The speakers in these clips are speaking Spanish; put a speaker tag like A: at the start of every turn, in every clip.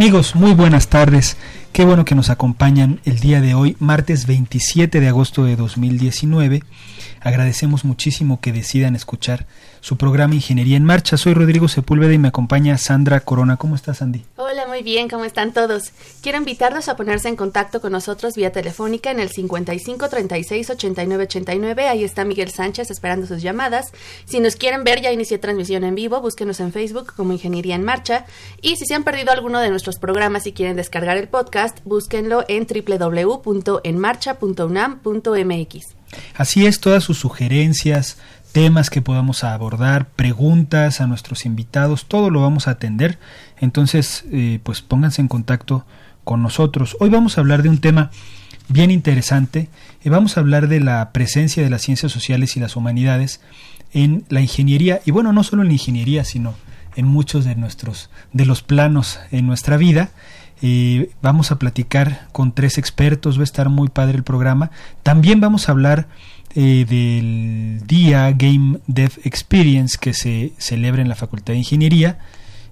A: Amigos, muy buenas tardes. Qué bueno que nos acompañan el día de hoy, martes 27 de agosto de 2019. Agradecemos muchísimo que decidan escuchar su programa Ingeniería en Marcha. Soy Rodrigo Sepúlveda y me acompaña Sandra Corona. ¿Cómo estás, Sandy?
B: Hola, muy bien, ¿cómo están todos? Quiero invitarlos a ponerse en contacto con nosotros vía telefónica en el 55 36 89 89. Ahí está Miguel Sánchez esperando sus llamadas. Si nos quieren ver, ya inicié transmisión en vivo. Búsquenos en Facebook como Ingeniería en Marcha. Y si se han perdido alguno de nuestros programas y quieren descargar el podcast, búsquenlo en www.enmarcha.unam.mx.
A: Así es, todas sus sugerencias, temas que podamos abordar, preguntas a nuestros invitados, todo lo vamos a atender. Entonces, eh, pues pónganse en contacto con nosotros. Hoy vamos a hablar de un tema bien interesante. eh, vamos a hablar de la presencia de las ciencias sociales y las humanidades en la ingeniería y bueno, no solo en la ingeniería, sino en muchos de nuestros de los planos en nuestra vida. Eh, vamos a platicar con tres expertos, va a estar muy padre el programa. También vamos a hablar eh, del día Game Dev Experience que se celebra en la Facultad de Ingeniería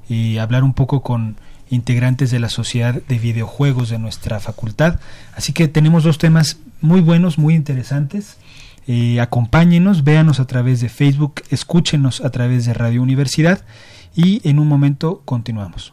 A: y hablar un poco con integrantes de la sociedad de videojuegos de nuestra facultad. Así que tenemos dos temas muy buenos, muy interesantes. Eh, acompáñenos, véanos a través de Facebook, escúchenos a través de Radio Universidad y en un momento continuamos.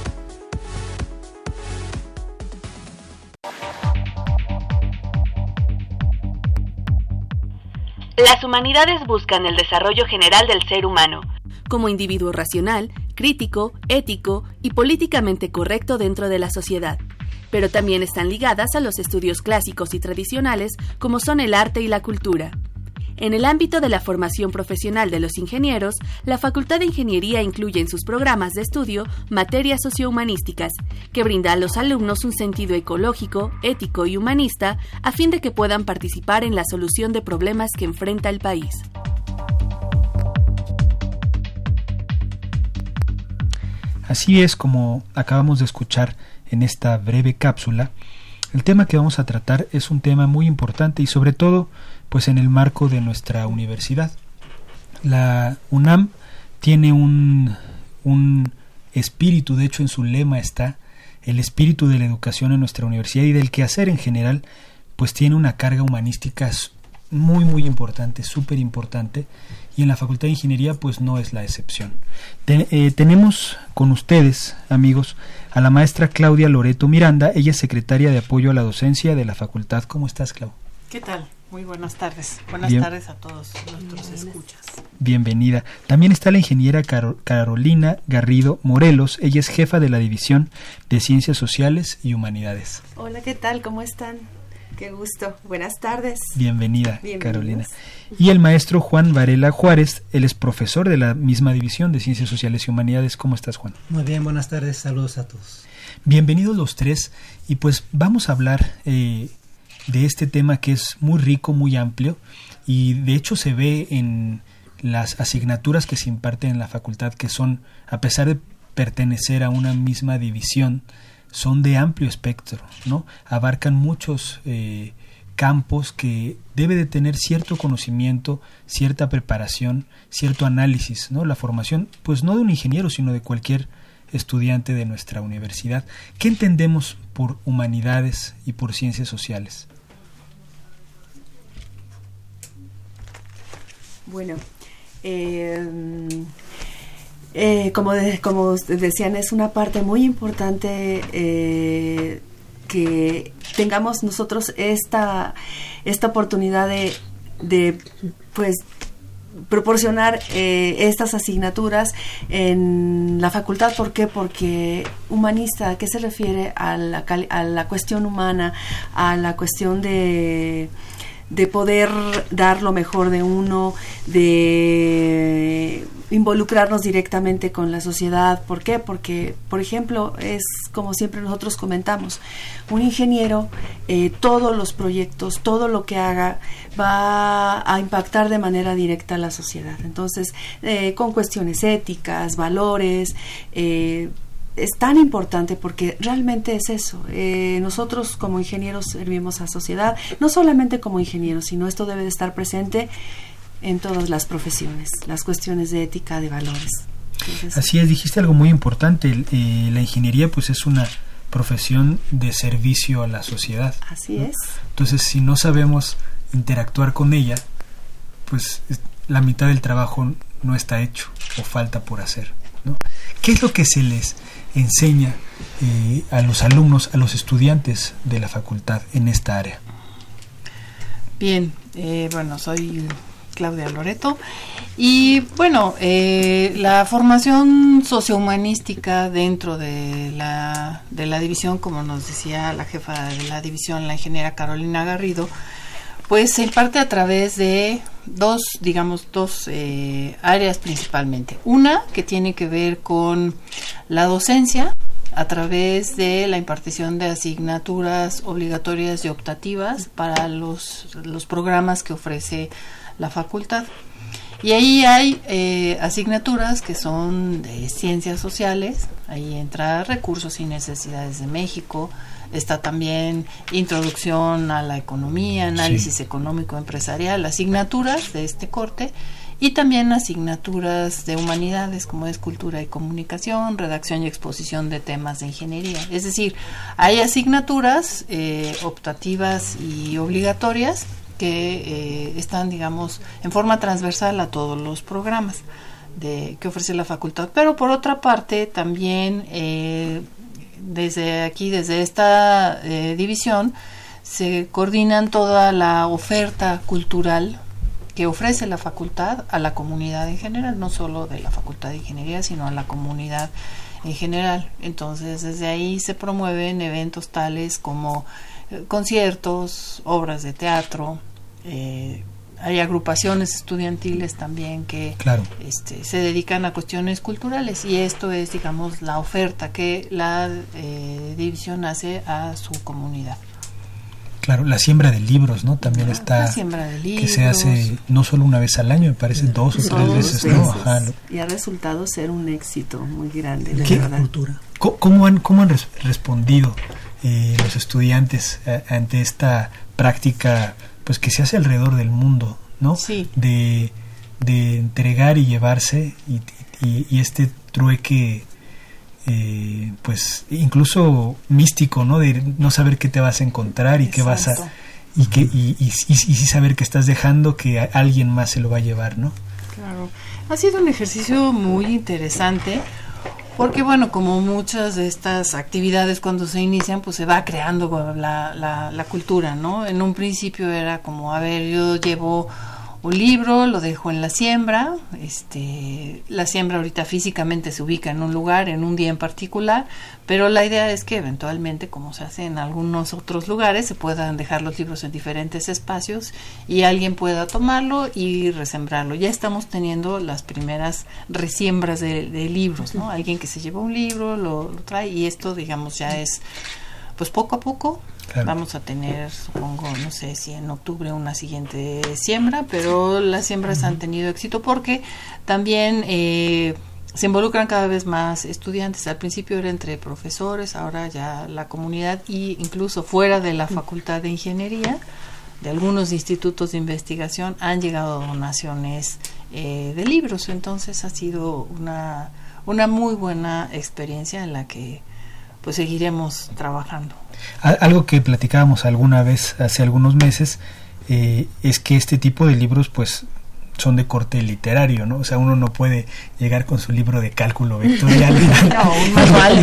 C: Las humanidades buscan el desarrollo general del ser humano como individuo racional, crítico, ético y políticamente correcto dentro de la sociedad, pero también están ligadas a los estudios clásicos y tradicionales como son el arte y la cultura. En el ámbito de la formación profesional de los ingenieros, la Facultad de Ingeniería incluye en sus programas de estudio materias sociohumanísticas, que brinda a los alumnos un sentido ecológico, ético y humanista a fin de que puedan participar en la solución de problemas que enfrenta el país.
A: Así es como acabamos de escuchar en esta breve cápsula, el tema que vamos a tratar es un tema muy importante y sobre todo pues en el marco de nuestra universidad. La UNAM tiene un, un espíritu, de hecho en su lema está el espíritu de la educación en nuestra universidad y del quehacer en general, pues tiene una carga humanística muy muy importante, súper importante y en la Facultad de Ingeniería pues no es la excepción. Eh, tenemos con ustedes, amigos, a la maestra Claudia Loreto Miranda, ella es secretaria de apoyo a la docencia de la facultad. ¿Cómo estás, Clau?
D: ¿Qué tal? Muy buenas tardes. Buenas tardes a todos nuestros escuchas.
A: Bienvenida. También está la ingeniera Carolina Garrido Morelos. Ella es jefa de la División de Ciencias Sociales y Humanidades.
E: Hola, ¿qué tal? ¿Cómo están? Qué gusto. Buenas tardes.
A: Bienvenida, Carolina. Y el maestro Juan Varela Juárez, él es profesor de la misma división de Ciencias Sociales y Humanidades. ¿Cómo estás, Juan?
F: Muy bien, buenas tardes. Saludos a todos.
A: Bienvenidos los tres. Y pues vamos a hablar eh, de este tema que es muy rico, muy amplio. Y de hecho se ve en las asignaturas que se imparten en la facultad, que son, a pesar de pertenecer a una misma división, son de amplio espectro, ¿no? Abarcan muchos eh, campos que debe de tener cierto conocimiento, cierta preparación, cierto análisis, ¿no? La formación, pues no de un ingeniero, sino de cualquier estudiante de nuestra universidad. ¿Qué entendemos por humanidades y por ciencias sociales?
E: Bueno, eh, eh, como, como decían, es una parte muy importante eh, que tengamos nosotros esta, esta oportunidad de, de pues proporcionar eh, estas asignaturas en la facultad. ¿Por qué? Porque humanista, ¿a qué se refiere? A la, a la cuestión humana, a la cuestión de de poder dar lo mejor de uno, de involucrarnos directamente con la sociedad. ¿Por qué? Porque, por ejemplo, es como siempre nosotros comentamos, un ingeniero, eh, todos los proyectos, todo lo que haga va a impactar de manera directa a la sociedad. Entonces, eh, con cuestiones éticas, valores, eh, es tan importante porque realmente es eso. Eh, nosotros como ingenieros servimos a sociedad, no solamente como ingenieros, sino esto debe de estar presente en todas las profesiones, las cuestiones de ética, de valores.
A: Así es, dijiste algo muy importante. Eh, la ingeniería pues es una profesión de servicio a la sociedad.
E: Así es.
A: Entonces, si no sabemos interactuar con ella, pues la mitad del trabajo no está hecho o falta por hacer. ¿no? ¿Qué es lo que se les enseña eh, a los alumnos, a los estudiantes de la facultad en esta área?
D: Bien, eh, bueno, soy Claudia Loreto y bueno, eh, la formación sociohumanística dentro de la, de la división, como nos decía la jefa de la división, la ingeniera Carolina Garrido, pues se imparte a través de dos, digamos, dos eh, áreas principalmente. Una que tiene que ver con la docencia a través de la impartición de asignaturas obligatorias y optativas para los, los programas que ofrece la facultad. Y ahí hay eh, asignaturas que son de ciencias sociales, ahí entra recursos y necesidades de México, está también introducción a la economía, análisis económico empresarial, asignaturas de este corte y también asignaturas de humanidades como es cultura y comunicación, redacción y exposición de temas de ingeniería. Es decir, hay asignaturas eh, optativas y obligatorias que eh, están, digamos, en forma transversal a todos los programas de, que ofrece la facultad. Pero por otra parte, también eh, desde aquí, desde esta eh, división, se coordinan toda la oferta cultural que ofrece la facultad a la comunidad en general, no solo de la facultad de ingeniería, sino a la comunidad en general. Entonces, desde ahí se promueven eventos tales como eh, conciertos, obras de teatro, eh, hay agrupaciones estudiantiles también que este, se dedican a cuestiones culturales y esto es, digamos, la oferta que la eh, división hace a su comunidad.
A: Claro, la siembra de libros, ¿no? También está.
D: La siembra de libros.
A: Que se hace no solo una vez al año, me parece dos o tres veces, ¿no?
E: Y ha resultado ser un éxito muy grande, la verdad.
A: Cultura. ¿Cómo, han, cómo han respondido eh, los estudiantes eh, ante esta práctica pues que se hace alrededor del mundo, ¿no?
D: Sí.
A: De, de entregar y llevarse y, y, este trueque eh, pues incluso místico, ¿no? De no saber qué te vas a encontrar y qué vas a y que y, y, y, sí saber que estás dejando que alguien más se lo va a llevar, ¿no?
D: Claro. Ha sido un ejercicio muy interesante porque bueno, como muchas de estas actividades cuando se inician, pues se va creando la, la, la cultura, ¿no? En un principio era como, a ver, yo llevo un libro, lo dejo en la siembra, este, la siembra ahorita físicamente se ubica en un lugar, en un día en particular, pero la idea es que eventualmente, como se hace en algunos otros lugares, se puedan dejar los libros en diferentes espacios y alguien pueda tomarlo y resembrarlo. Ya estamos teniendo las primeras resiembras de, libros, ¿no? Alguien que se lleva un libro, lo trae y esto, digamos, ya es pues poco a poco Vamos a tener, supongo, no sé si en octubre una siguiente siembra, pero las siembras han tenido éxito porque también eh, se involucran cada vez más estudiantes. Al principio era entre profesores, ahora ya la comunidad y incluso fuera de la facultad de ingeniería de algunos institutos de investigación han llegado donaciones eh, de libros. Entonces ha sido una, una muy buena experiencia en la que pues seguiremos trabajando.
A: Algo que platicábamos alguna vez hace algunos meses eh, es que este tipo de libros pues son de corte literario, ¿no? O sea, uno no puede llegar con su libro de cálculo vectorial.
D: no, un manual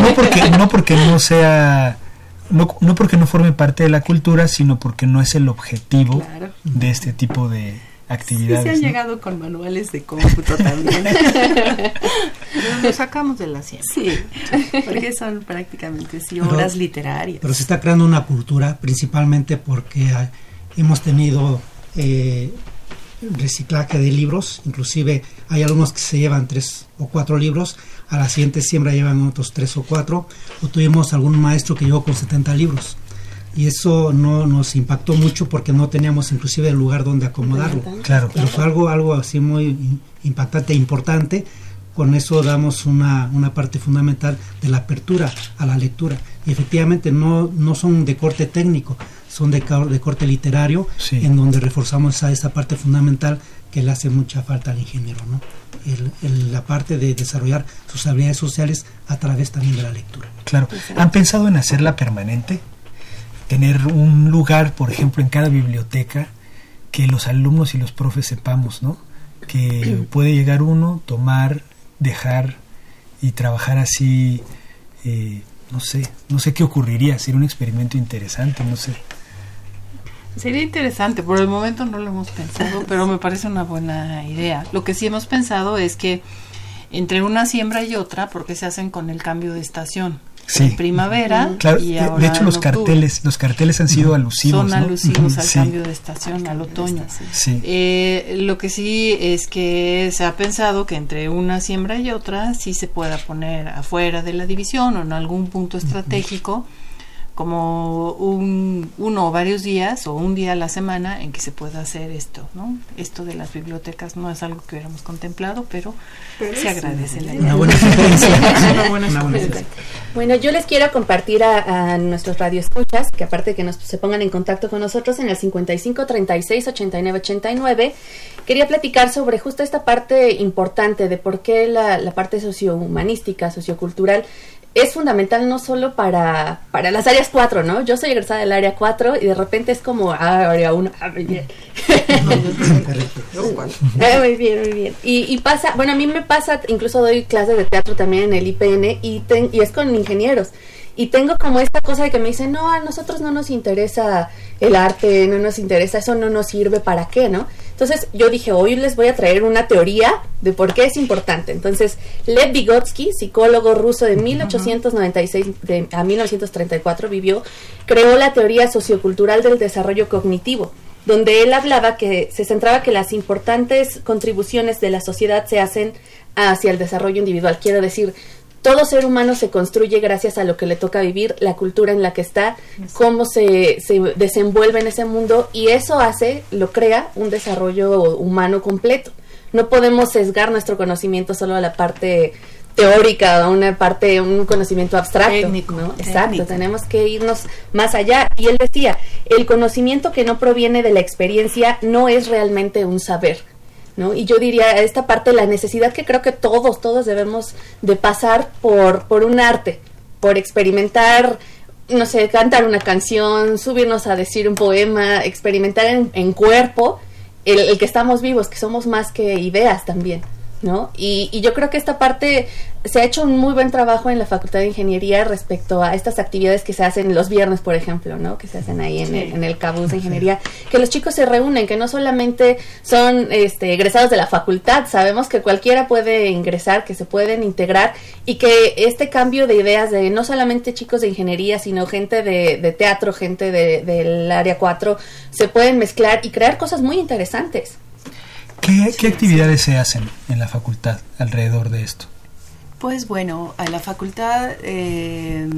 A: No, porque, no porque no sea no, no porque no forme parte de la cultura, sino porque no es el objetivo de este tipo de actividades.
E: Sí, se han llegado con manuales de cómputo también.
D: Lo sacamos de la ciencia.
E: Sí, porque son prácticamente sí, obras literarias.
F: Pero se está creando una cultura, principalmente porque hemos tenido eh, reciclaje de libros, inclusive hay algunos que se llevan tres o cuatro libros, a la siguiente siembra llevan otros tres o cuatro, o tuvimos algún maestro que llegó con 70 libros. Y eso no nos impactó mucho porque no teníamos inclusive el lugar donde acomodarlo.
A: Claro,
F: Pero fue algo, algo así muy impactante e importante. Con eso damos una, una parte fundamental de la apertura a la lectura. Y efectivamente no, no son de corte técnico, son de, de corte literario, en donde reforzamos esa, esa parte fundamental que le hace mucha falta al ingeniero, ¿no? la parte de desarrollar sus habilidades sociales a través también de la lectura.
A: Claro. ¿Han pensado en hacerla permanente? Tener un lugar, por ejemplo, en cada biblioteca que los alumnos y los profes sepamos, ¿no? Que puede llegar uno, tomar, dejar y trabajar así, eh, no sé, no sé qué ocurriría, sería un experimento interesante, no sé.
D: Sería interesante, por el momento no lo hemos pensado, pero me parece una buena idea. Lo que sí hemos pensado es que entre una siembra y otra, porque se hacen con el cambio de estación.
A: Sí.
D: primavera
A: y ahora de hecho los carteles los carteles han sido alusivos
D: son alusivos al cambio de estación al otoño.
A: Sí.
D: Eh, lo que sí es que se ha pensado que entre una siembra y otra sí se pueda poner afuera de la división o en algún punto estratégico como un, uno o varios días o un día a la semana en que se pueda hacer esto, ¿no? Esto de las bibliotecas no es algo que hubiéramos contemplado, pero, se agradece la
F: idea. Una buena
C: Bueno, yo les quiero compartir a, a nuestros radioescuchas, que aparte que nos, se pongan en contacto con nosotros en el 55 36 89 89, quería platicar sobre justo esta parte importante de por qué la, la parte sociohumanística, sociocultural, es fundamental no solo para, para las áreas 4, ¿no? Yo soy egresada del área 4 y de repente es como, ah, área 1, ah, muy bien. Ah, muy bien, muy bien. Y, y, pasa, bueno, a mí me pasa, incluso doy clases de teatro también en el IPN y, y es con ingenieros. Y tengo como esta cosa de que me dicen, no, a nosotros no nos interesa el arte, no nos interesa, eso no nos sirve, ¿para qué, no? Entonces yo dije, hoy les voy a traer una teoría de por qué es importante. Entonces, Lev Vygotsky, psicólogo ruso de 1896 a 1934 vivió, creó la teoría sociocultural del desarrollo cognitivo donde él hablaba que se centraba que las importantes contribuciones de la sociedad se hacen hacia el desarrollo individual. Quiero decir, todo ser humano se construye gracias a lo que le toca vivir, la cultura en la que está, cómo se, se desenvuelve en ese mundo y eso hace, lo crea, un desarrollo humano completo. No podemos sesgar nuestro conocimiento solo a la parte teórica, a una parte, un conocimiento abstracto.
D: Técnico,
C: ¿no? Exacto, tenemos que irnos más allá. Y él decía, el conocimiento que no proviene de la experiencia no es realmente un saber, ¿no? Y yo diría esta parte la necesidad que creo que todos, todos debemos de pasar por, por un arte, por experimentar, no sé, cantar una canción, subirnos a decir un poema, experimentar en, cuerpo el que estamos vivos, que somos más que ideas también. ¿No? Y, y, yo creo que esta parte se ha hecho un muy buen trabajo en la Facultad de Ingeniería respecto a estas actividades que se hacen los viernes, por ejemplo, ¿no? Que se hacen ahí en, el, en el campus de ingeniería, que los chicos se reúnen, que no solamente son este, egresados de la facultad, sabemos que cualquiera puede ingresar, que se pueden integrar y que este cambio de ideas de no solamente chicos de ingeniería, sino gente de, de teatro, gente de, del área 4, se pueden mezclar y crear cosas muy interesantes.
A: ¿Qué, actividades se hacen en la facultad alrededor de esto?
E: Pues bueno, en la facultad eh,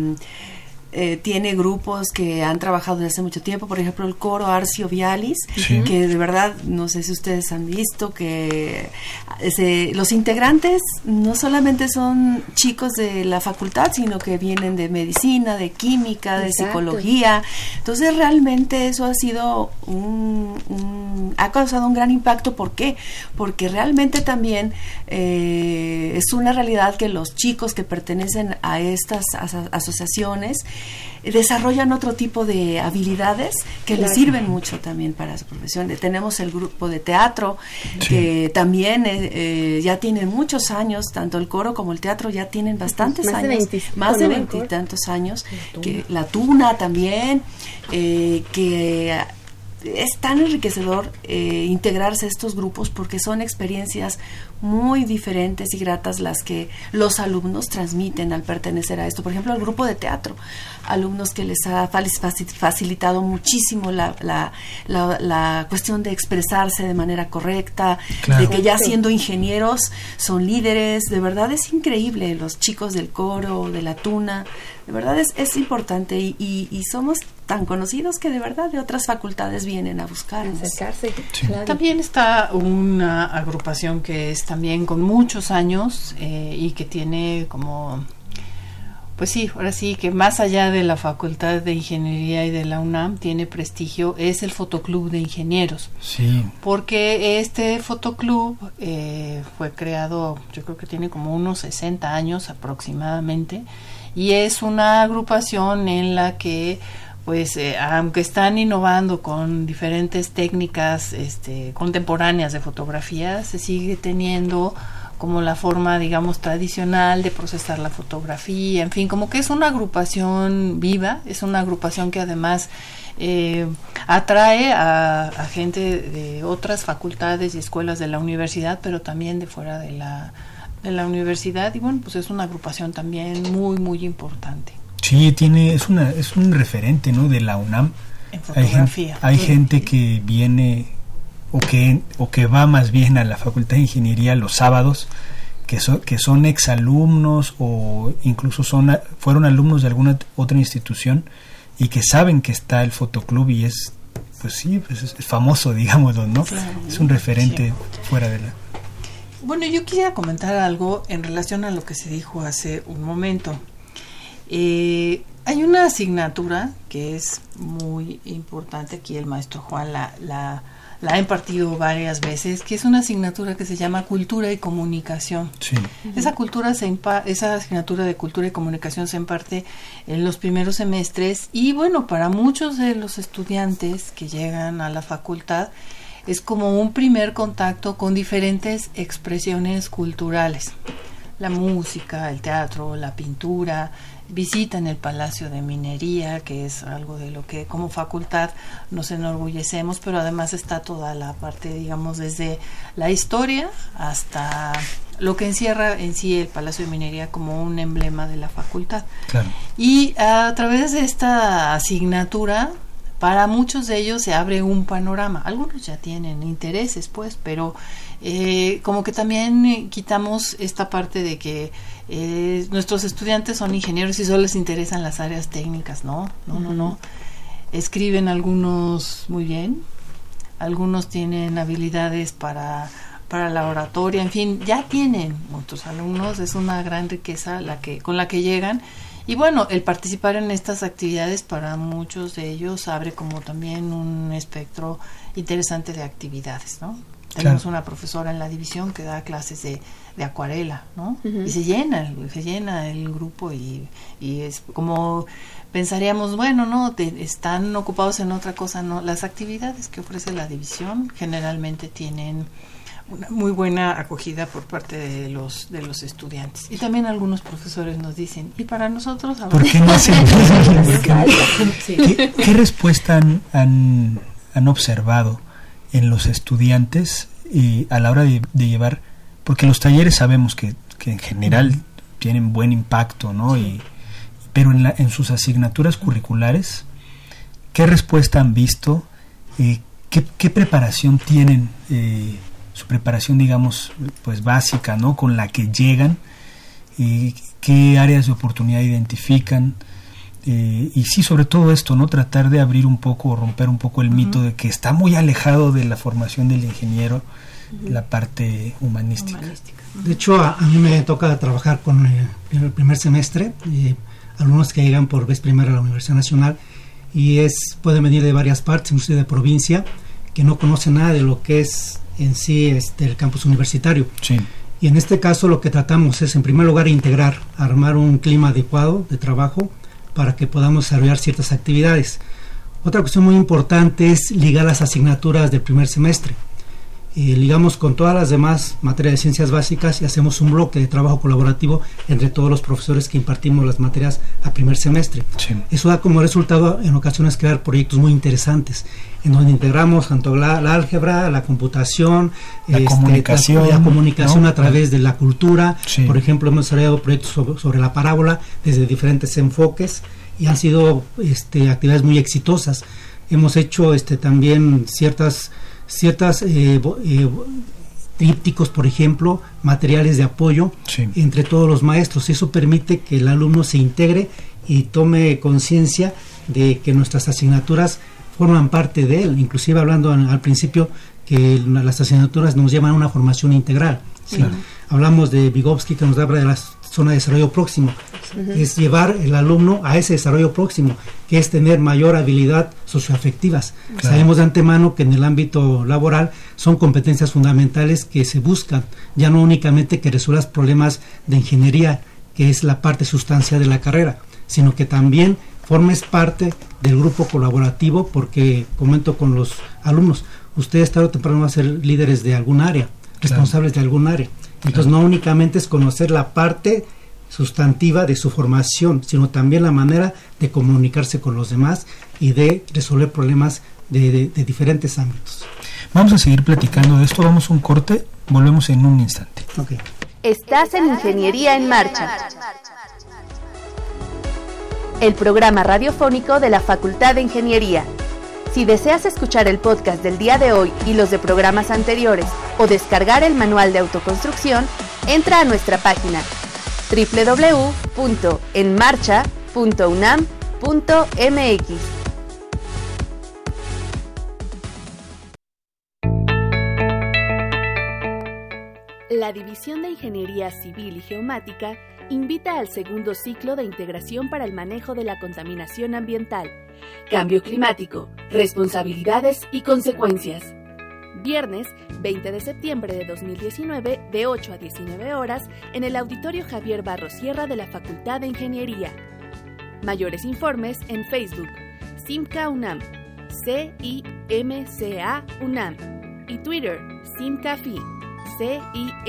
E: eh, tiene grupos que han trabajado desde hace mucho tiempo, por ejemplo el coro Arcio Vialis, que de verdad, no sé si ustedes han visto, que los integrantes no solamente son chicos de la facultad, sino que vienen de medicina, de química, de psicología. Entonces realmente eso ha sido un, ha causado un gran impacto. ¿Por qué? Porque realmente también eh, es una realidad que los chicos que pertenecen a estas asociaciones desarrollan otro tipo de habilidades que les sirven mucho también para su profesión. Tenemos el grupo de teatro, que también eh, eh, ya tienen muchos años, tanto el coro como el teatro ya tienen bastantes años, más de veintitantos años, que la tuna también, eh, que es tan enriquecedor eh, integrarse a estos grupos porque son experiencias muy diferentes y gratas las que los alumnos transmiten al pertenecer a esto. Por ejemplo, el grupo de teatro, alumnos que les ha facilitado muchísimo la, la, la, cuestión de expresarse de manera correcta, de que ya siendo ingenieros son líderes. De verdad es increíble los chicos del coro, de la tuna. De verdad es, es importante y, y somos tan conocidos que de verdad de otras facultades vienen a buscar
D: Acercarse. También está una agrupación que es también con muchos años eh, y que tiene como pues sí, ahora sí que más allá de la Facultad de Ingeniería y de la UNAM tiene prestigio es el Fotoclub de Ingenieros.
A: Sí.
D: Porque este fotoclub eh, fue creado, yo creo que tiene como unos 60 años aproximadamente, y es una agrupación en la que pues eh, aunque están innovando con diferentes técnicas este, contemporáneas de fotografía, se sigue teniendo como la forma, digamos, tradicional de procesar la fotografía, en fin, como que es una agrupación viva, es una agrupación que además eh, atrae a, a, gente de otras facultades y escuelas de la universidad, pero también de fuera de la, de la universidad, y bueno, pues es una agrupación también muy, muy importante.
A: Sí, tiene, es, una, es un referente ¿no? de la UNAM.
D: En fotografía.
A: Hay, gente que viene o que, o que va más bien a la Facultad de Ingeniería los sábados, que, son que son exalumnos o incluso son fueron alumnos de alguna otra institución y que saben que está el fotoclub y es, pues sí, pues es, famoso, digámoslo, ¿no? es un referente fuera de la...
D: Bueno, yo quisiera comentar algo en relación a lo que se dijo hace un momento. Eh, hay una asignatura que es muy importante, aquí el maestro Juan la, la, ha impartido varias veces, que es una asignatura que se llama Cultura y Comunicación. Esa, cultura se esa asignatura de Cultura y Comunicación se imparte en los primeros semestres y bueno, para muchos de los estudiantes que llegan a la facultad, es como un primer contacto con diferentes expresiones culturales. La música, el teatro, la pintura, visitan el Palacio de Minería, que es algo de lo que como facultad nos enorgullecemos, pero además está toda la parte, digamos, desde la historia hasta lo que encierra en sí el Palacio de Minería como un emblema de la facultad. Y a través de esta asignatura, para muchos de ellos se abre un panorama. Algunos ya tienen intereses, pues, pero eh, como que también quitamos esta parte de que eh, nuestros estudiantes son ingenieros y solo les interesan las áreas técnicas, ¿no? No, no, no. Escriben algunos muy bien, algunos tienen habilidades para, para la oratoria, en fin, ya tienen muchos alumnos, es una gran riqueza la que, con la que llegan. Y bueno, el participar en estas actividades para muchos de ellos abre como también un espectro interesante de actividades, ¿no? Tenemos una profesora en la división que da clases de de acuarela, ¿no? Y se llena, se llena el grupo y, y es como pensaríamos, bueno, no, están ocupados en otra cosa, no. Las actividades que ofrece la división generalmente tienen una muy buena acogida por parte de los de los estudiantes. Y también algunos profesores nos dicen y para nosotros
A: ¿Por qué no hacen ¿Qué, ¿Qué, respuesta han, han, observado en los estudiantes y a la hora de llevar porque los talleres sabemos que, en general tienen buen impacto, ¿no? Y, pero en, la, en sus asignaturas curriculares, ¿qué respuesta han visto? Eh, ¿qué, preparación tienen? Eh, su preparación, digamos, pues básica, ¿no? Con la que llegan, y ¿qué áreas de oportunidad identifican? Eh, y sí, sobre todo esto, ¿no? Tratar de abrir un poco o romper un poco el mito de que está muy alejado de la formación del ingeniero la parte humanística.
F: De hecho, a, mí me toca trabajar con eh, el, primer semestre, eh, alumnos que llegan por vez primera a la Universidad Nacional y es pueden venir de varias partes, inclusive de provincia, que no conocen nada de lo que es en sí este, el campus universitario. Y en este caso lo que tratamos es, en primer lugar, integrar, armar un clima adecuado de trabajo para que podamos desarrollar ciertas actividades. Otra cuestión muy importante es ligar las asignaturas del primer semestre. Eh, ligamos con todas las demás materias de ciencias básicas y hacemos un bloque de trabajo colaborativo entre todos los profesores que impartimos las materias a primer semestre. Eso da como resultado en ocasiones crear proyectos muy interesantes en donde integramos tanto la, álgebra, la computación,
A: la este, comunicación,
F: la, comunicación a través de la cultura. Por ejemplo, hemos desarrollado proyectos sobre, la parábola desde diferentes enfoques y han sido este, actividades muy exitosas. Hemos hecho este, también ciertas ciertas eh, eh, trípticos, por ejemplo, materiales de apoyo entre todos los maestros. Eso permite que el alumno se integre y tome conciencia de que nuestras asignaturas forman parte de él, inclusive hablando al, principio que las asignaturas nos llevan a una formación integral. Hablamos de Vygotsky que nos habla de las zona de desarrollo próximo. Es llevar el alumno a ese desarrollo próximo, que es tener mayor habilidad socioafectivas. Sabemos de antemano que en el ámbito laboral son competencias fundamentales que se buscan, ya no únicamente que resuelvas problemas de ingeniería, que es la parte sustancial de la carrera, sino que también formes parte del grupo colaborativo, porque comento con los alumnos, ustedes tarde o temprano van a ser líderes de algún área, responsables de algún área. Entonces no únicamente es conocer la parte sustantiva de su formación, sino también la manera de comunicarse con los demás y de resolver problemas de, diferentes ámbitos.
A: Vamos a seguir platicando de esto, vamos a un corte, volvemos en un instante.
C: Estás en Ingeniería en Marcha. El programa radiofónico de la Facultad de Ingeniería. Si deseas escuchar el podcast del día de hoy y los de programas anteriores o descargar el manual de autoconstrucción, entra a nuestra página www.enmarcha.unam.mx. La División de Ingeniería Civil y Geomática invita al segundo ciclo de integración para el manejo de la contaminación ambiental Cambio climático, responsabilidades y consecuencias. Viernes 20 de septiembre de 2019 de 8 a 19 horas en el Auditorio Javier Barro Sierra de la Facultad de Ingeniería. Mayores informes en Facebook, Simca UNAM, C-I-M-C-A UNAM y Twitter, SimcaFi, C-I-M-C-A-F-I.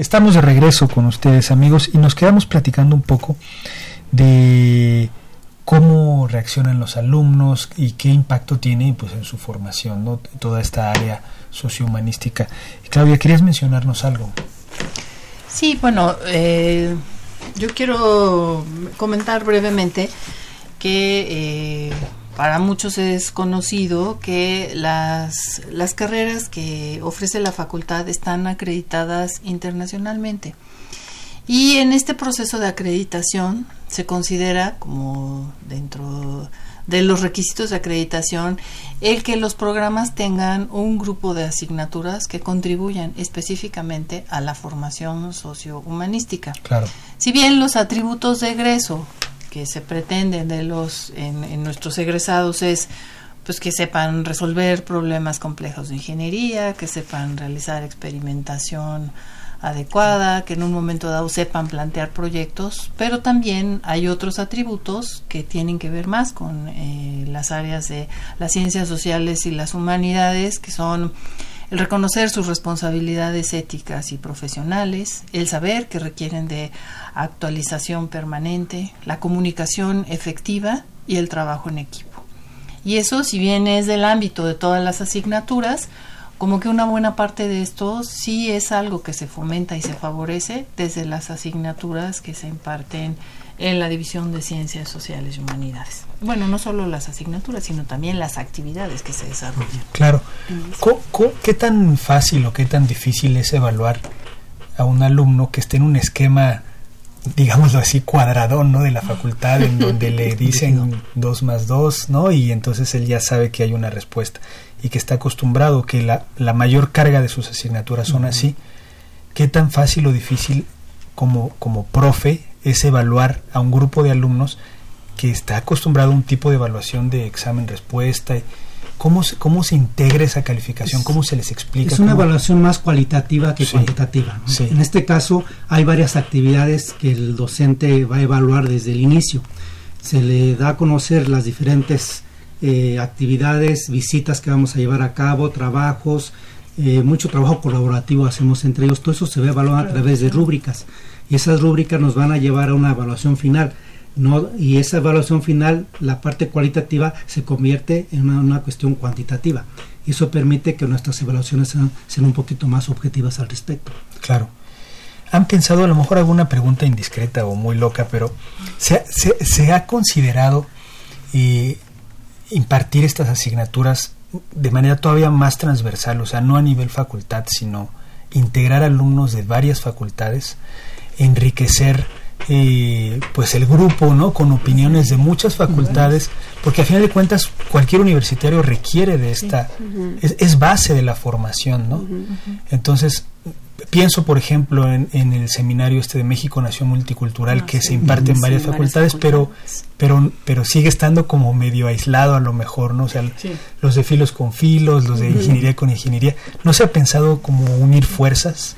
A: Estamos de regreso con ustedes amigos y nos quedamos platicando un poco de cómo reaccionan los alumnos y qué impacto tiene pues en su formación, ¿no? toda esta área sociohumanística. Claudia, ¿querías mencionarnos algo?
D: Sí, bueno, eh, yo quiero comentar brevemente que eh, para muchos es conocido que las, las carreras que ofrece la facultad están acreditadas internacionalmente. Y en este proceso de acreditación se considera como dentro de los requisitos de acreditación el que los programas tengan un grupo de asignaturas que contribuyan específicamente a la formación sociohumanística.
A: Claro.
D: Si bien los atributos de egreso que se pretenden de los en, nuestros egresados es pues que sepan resolver problemas complejos de ingeniería, que sepan realizar experimentación adecuada, que en un momento dado sepan plantear proyectos, pero también hay otros atributos que tienen que ver más con eh, las áreas de las ciencias sociales y las humanidades, que son el reconocer sus responsabilidades éticas y profesionales, el saber que requieren de actualización permanente, la comunicación efectiva y el trabajo en equipo. Y eso, si bien es del ámbito de todas las asignaturas, como que una buena parte de esto sí es algo que se fomenta y se favorece desde las asignaturas que se imparten en la División de Ciencias Sociales y Humanidades. Bueno, no solo las asignaturas, sino también las actividades que se desarrollan.
A: Claro. qué tan fácil o qué tan difícil es evaluar a un alumno que esté en un esquema, digámoslo así, cuadradón, ¿no? De la facultad, en donde le dicen dos más dos, ¿no? Y entonces él ya sabe que hay una respuesta y que está acostumbrado, que la, la mayor carga de sus asignaturas son así. ¿Qué tan fácil o difícil como, como profe es evaluar a un grupo de alumnos que está acostumbrado a un tipo de evaluación de examen-respuesta? ¿Cómo se, ¿Cómo se integra esa calificación? ¿Cómo se les explica?
F: Es una evaluación más cualitativa que cuantitativa. En este caso hay varias actividades que el docente va a evaluar desde el inicio. Se le da a conocer las diferentes eh, actividades, visitas que vamos a llevar a cabo, trabajos, eh, mucho trabajo colaborativo hacemos entre ellos. Todo eso se ve evaluado a través de rúbricas esas rúbricas nos van a llevar a una evaluación final no, y esa evaluación final, la parte cualitativa, se convierte en una, cuestión cuantitativa. Eso permite que nuestras evaluaciones sean, un poquito más objetivas al respecto.
A: Claro. ¿Han pensado a lo mejor alguna pregunta indiscreta o muy loca, pero se, se, ha considerado eh, impartir estas asignaturas de manera todavía más transversal, o sea, no a nivel facultad, sino integrar alumnos de varias facultades, enriquecer eh, pues el grupo, ¿no? Con opiniones de muchas facultades, porque a final de cuentas cualquier universitario requiere de esta, es, base de la formación, ¿no? Entonces, pienso por ejemplo en, el seminario este de México Nación Multicultural ah, que se imparte en varias facultades, pero pero pero sigue estando como medio aislado a lo mejor, ¿no? O sea, los de filos con filos, los de ingeniería con ingeniería, ¿no se ha pensado como unir fuerzas?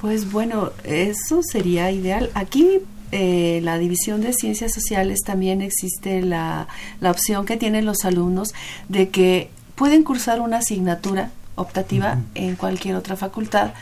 E: Pues bueno, eso sería ideal. Aquí eh, la división de ciencias sociales también existe la, la opción que tienen los alumnos de que pueden cursar una asignatura optativa en cualquier otra facultad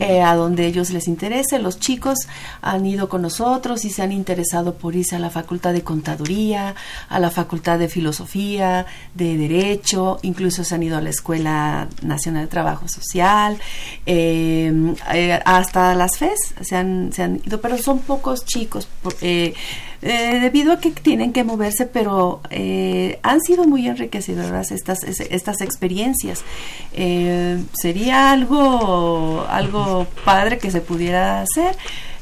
E: eh, a donde ellos les interese. Los chicos han ido con nosotros y se han interesado por irse a la facultad de contaduría, a la facultad de filosofía, de derecho, incluso se han ido a la Escuela Nacional de Trabajo Social, em, eh, hasta las FES se han, se han ido, pero son pocos chicos. Eh, eh, debido a que tienen que moverse, pero eh, han sido muy enriquecedoras estas, estas experiencias. Eh, sería algo, algo padre que se pudiera hacer.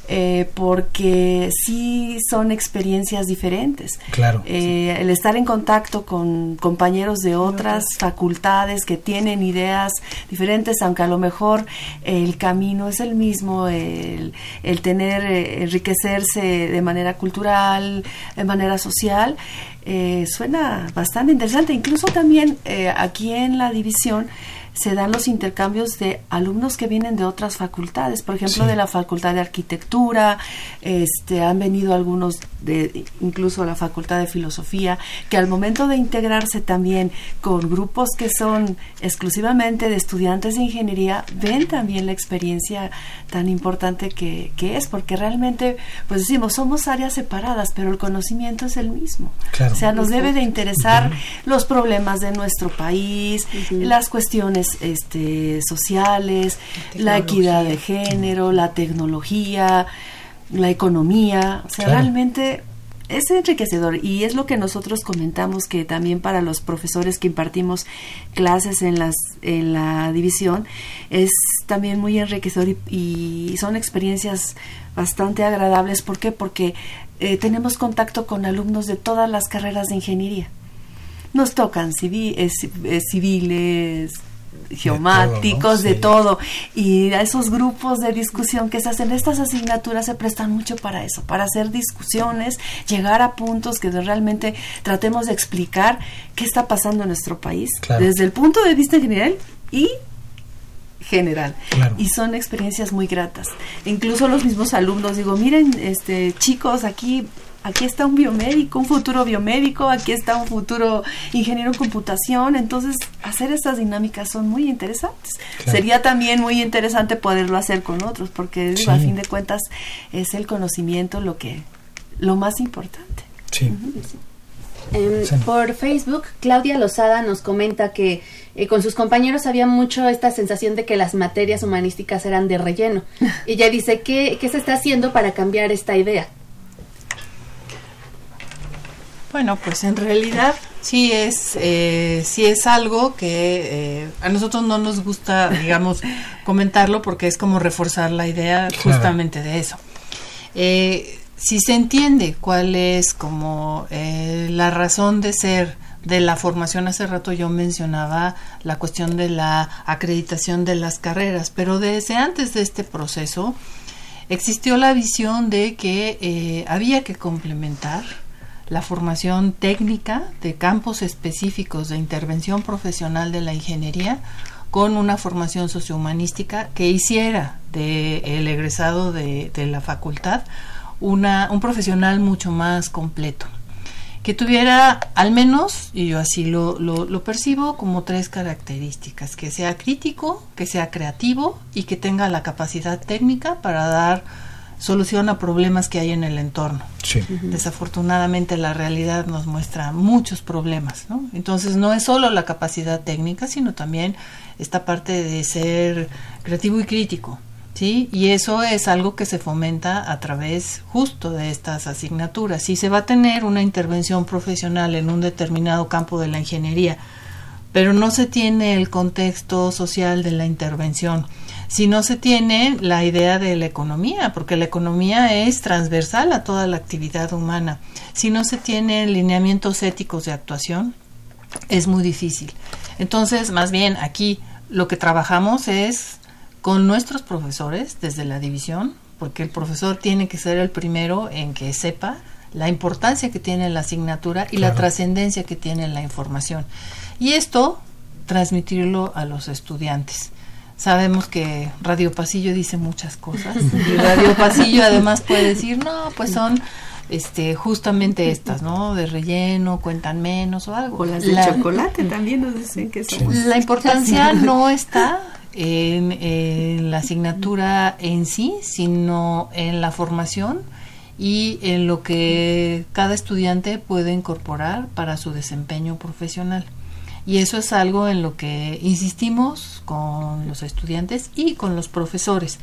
E: Eh, porque sí son experiencias diferentes.
A: Claro.
E: Eh, el estar en contacto con compañeros de otras facultades que tienen ideas diferentes, aunque a lo mejor el camino es el mismo, el, el tener, eh, enriquecerse de manera cultural, de manera social, suena bastante interesante. Incluso también aquí en la división, se dan los intercambios de alumnos que vienen de otras facultades, por ejemplo, de la Facultad de Arquitectura, este, han venido algunos de incluso la Facultad de Filosofía, que al momento de integrarse también con grupos que son exclusivamente de estudiantes de ingeniería, ven también la experiencia tan importante que, que es, porque realmente, pues decimos, somos áreas separadas, pero el conocimiento es el mismo. O sea, nos debe de interesar los problemas de nuestro país, las cuestiones este, sociales, la equidad de género, la tecnología, la economía. O sea, realmente es enriquecedor y es lo que nosotros comentamos que también para los profesores que impartimos clases en las en la división es también muy enriquecedor y, son experiencias bastante agradables ¿por qué? porque eh, tenemos contacto con alumnos de todas las carreras de ingeniería nos tocan eh, civiles geomáticos, de todo. Y a esos grupos de discusión que se hacen, estas asignaturas se prestan mucho para eso, para hacer discusiones, llegar a puntos que realmente tratemos de explicar qué está pasando en nuestro país, desde el punto de vista general y general. Y son experiencias muy gratas. Incluso los mismos alumnos digo miren este chicos aquí aquí está un biomédico, un futuro biomédico, aquí está un futuro ingeniero en computación, entonces hacer estas dinámicas son muy interesantes. Sería también muy interesante poderlo hacer con otros, porque a fin de cuentas es el conocimiento lo que lo más importante.
A: Sí.
C: Em, por Facebook, Claudia Lozada nos comenta que eh, con sus compañeros había mucho esta sensación de que las materias humanísticas eran de relleno. Y ella dice, ¿qué, ¿qué se está haciendo para cambiar esta idea?
D: Bueno, pues en realidad sí es, eh, sí es algo que eh, a nosotros no nos gusta, digamos, comentarlo porque es como reforzar la idea justamente de eso. Eh, si se entiende cuál es como eh, la razón de ser de la formación, hace rato yo mencionaba la cuestión de la acreditación de las carreras, pero desde antes de este proceso existió la visión de que eh, había que complementar la formación técnica de campos específicos de intervención profesional de la ingeniería con una formación sociohumanística que hiciera del el egresado de, de la facultad una, un profesional mucho más completo. Que tuviera al menos, y yo así lo, lo, percibo, como tres características, que sea crítico, que sea creativo y que tenga la capacidad técnica para dar solución a problemas que hay en el entorno.
A: Sí.
D: Desafortunadamente la realidad nos muestra muchos problemas, ¿no? Entonces no es solo la capacidad técnica, sino también esta parte de ser creativo y crítico, ¿sí? Y eso es algo que se fomenta a través justo de estas asignaturas. Si se va a tener una intervención profesional en un determinado campo de la ingeniería, pero no se tiene el contexto social de la intervención, si no se tiene la idea de la economía, porque la economía es transversal a toda la actividad humana. Si no se tiene lineamientos éticos de actuación, es muy difícil. Entonces, más bien aquí lo que trabajamos es con nuestros profesores desde la división, porque el profesor tiene que ser el primero en que sepa la importancia que tiene la asignatura y claro. la trascendencia que tiene la información. Y esto transmitirlo a los estudiantes. Sabemos que Radio Pasillo dice muchas cosas y Radio Pasillo además puede decir, no, pues son este justamente estas, ¿no? De relleno, cuentan menos o algo.
E: O las de la, chocolate también nos dicen que son.
D: La importancia no está en, en, la asignatura en sí, sino en la formación y en lo que cada estudiante puede incorporar para su desempeño profesional. Y eso es algo en lo que insistimos con los estudiantes y con los profesores.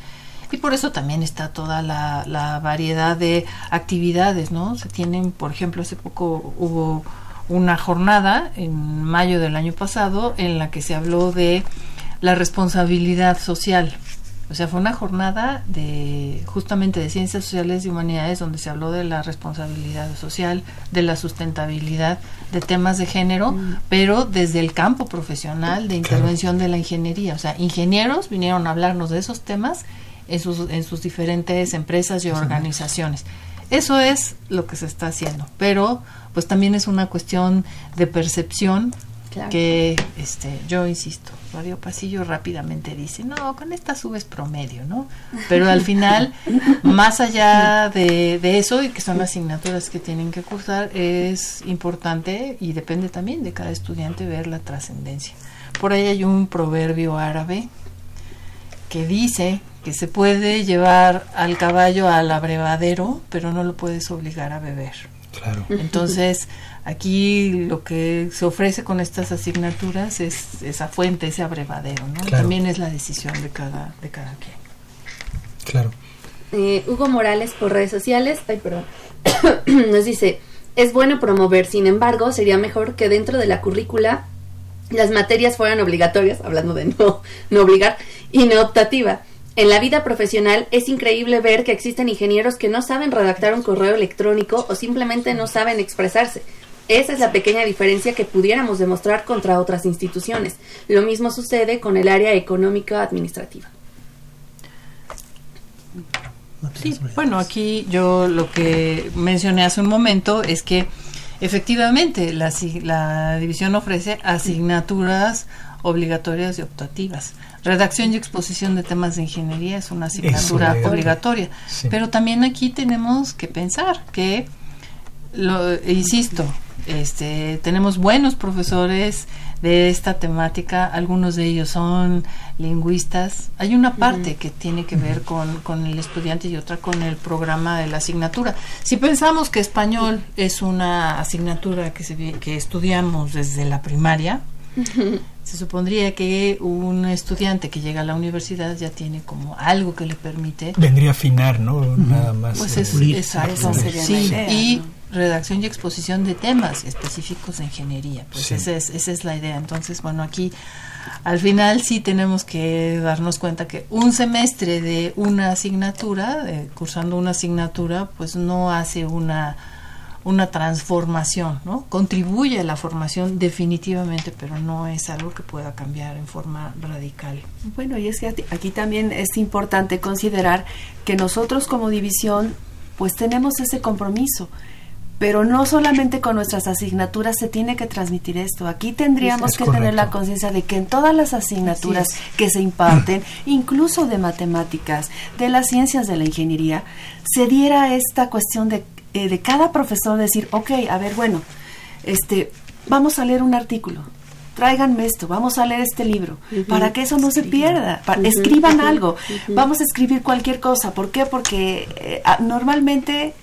D: Y por eso también está toda la, la variedad de actividades, ¿no? Se tienen, por ejemplo, hace poco hubo una jornada en mayo del año pasado en la que se habló de la responsabilidad social. O sea, fue una jornada de justamente de ciencias sociales y humanidades donde se habló de la responsabilidad social, de la sustentabilidad, de temas de género, mm. pero desde el campo profesional de intervención claro. de la ingeniería. O sea, ingenieros vinieron a hablarnos de esos temas en sus, en sus diferentes empresas y organizaciones. Eso es lo que se está haciendo, pero pues también es una cuestión de percepción Claro. que este yo insisto Radio Pasillo rápidamente dice no con esta subes promedio no pero al final más allá de, de, eso y que son asignaturas que tienen que cursar es importante y depende también de cada estudiante ver la trascendencia. Por ahí hay un proverbio árabe que dice que se puede llevar al caballo al abrevadero pero no lo puedes obligar a beber.
A: Claro.
D: Entonces Aquí lo que se ofrece con estas asignaturas es esa fuente, ese abrevadero, ¿no? Claro. También es la decisión de cada, de cada quien.
A: Claro.
C: Eh, Hugo Morales por redes sociales, ay, perdón, nos dice, es bueno promover, sin embargo, sería mejor que dentro de la currícula las materias fueran obligatorias, hablando de no, no obligar, y no optativa. En la vida profesional es increíble ver que existen ingenieros que no saben redactar un correo electrónico o simplemente no saben expresarse. Esa es la pequeña diferencia que pudiéramos demostrar contra otras instituciones. Lo mismo sucede con el área económica administrativa.
D: Sí, bueno, aquí yo lo que mencioné hace un momento es que efectivamente la, la división ofrece asignaturas obligatorias y optativas. Redacción y exposición de temas de ingeniería es una asignatura obligatoria. Sí. Pero también aquí tenemos que pensar que, lo, insisto, este, tenemos buenos profesores de esta temática, algunos de ellos son lingüistas. Hay una parte que tiene que ver con, con, el estudiante y otra con el programa de la asignatura. Si pensamos que español es una asignatura que, se, que estudiamos desde la primaria, se supondría que un estudiante que llega a la universidad ya tiene como algo que le permite
A: vendría a afinar no nada más
D: pues es, exacto sí, y redacción y exposición de temas específicos de ingeniería pues esa es esa es la idea entonces bueno aquí al final sí tenemos que darnos cuenta que un semestre de una asignatura cursando una asignatura pues no hace una una transformación, ¿no? Contribuye a la formación definitivamente, pero no es algo que pueda cambiar en forma radical.
E: Bueno, y es que aquí también es importante considerar que nosotros como división pues tenemos ese compromiso, pero no solamente con nuestras asignaturas se tiene que transmitir esto. Aquí tendríamos que tener la conciencia de que en todas las asignaturas que se imparten, incluso de matemáticas, de las ciencias de la ingeniería, se diera esta cuestión de eh, de cada profesor decir, ok, a ver, bueno, este, vamos a leer un artículo, tráiganme esto, vamos a leer este libro, para que eso no se pierda, escriban algo, vamos a escribir cualquier cosa, ¿por qué? Porque eh, normalmente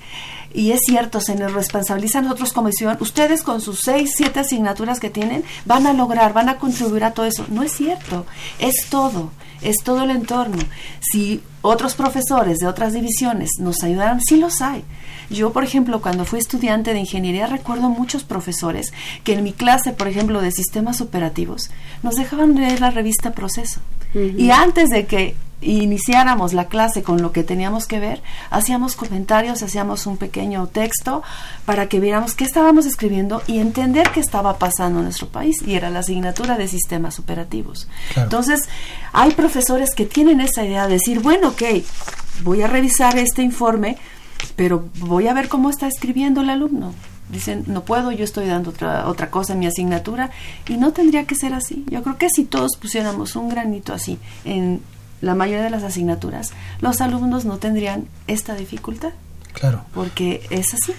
E: y es cierto, se nos responsabiliza a nosotros como ustedes con sus seis, siete asignaturas que tienen van a lograr, van a contribuir a todo eso. No es cierto, es todo, es todo el entorno. Si otros profesores de otras divisiones nos ayudaran, sí los hay. Yo, por ejemplo, cuando fui estudiante de ingeniería, recuerdo muchos profesores que en mi clase, por ejemplo, de sistemas operativos, nos dejaban leer la revista Proceso. Y antes de que iniciáramos la clase con lo que teníamos que ver, hacíamos comentarios, hacíamos un pequeño texto para que viéramos qué estábamos escribiendo y entender qué estaba pasando en nuestro país. Y era la asignatura de sistemas operativos. Entonces, hay profesores que tienen esa idea de decir, bueno, ok, voy a revisar este informe, pero voy a ver cómo está escribiendo el alumno. Dicen, no puedo, yo estoy dando otra, otra cosa en mi asignatura y no tendría que ser así. Yo creo que si todos pusiéramos un granito así en la mayoría de las asignaturas, los alumnos no tendrían esta dificultad.
A: Claro.
E: Porque es así.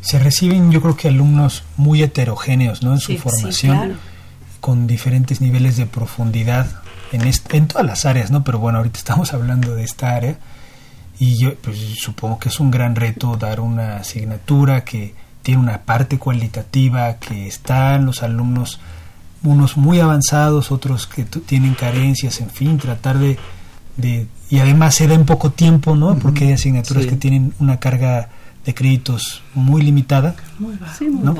A: Se reciben, yo creo que alumnos muy heterogéneos, ¿no? En su formación, con diferentes niveles de profundidad en, en todas las áreas, ¿no? Pero bueno, ahorita estamos hablando de esta área y yo pues, supongo que es un gran reto dar una asignatura que tiene una parte cualitativa, que están los alumnos unos muy avanzados, otros que tienen carencias, en fin, tratar de, de y además se da en poco tiempo, ¿no? Porque hay asignaturas que tienen una carga de créditos muy limitada, muy ¿no?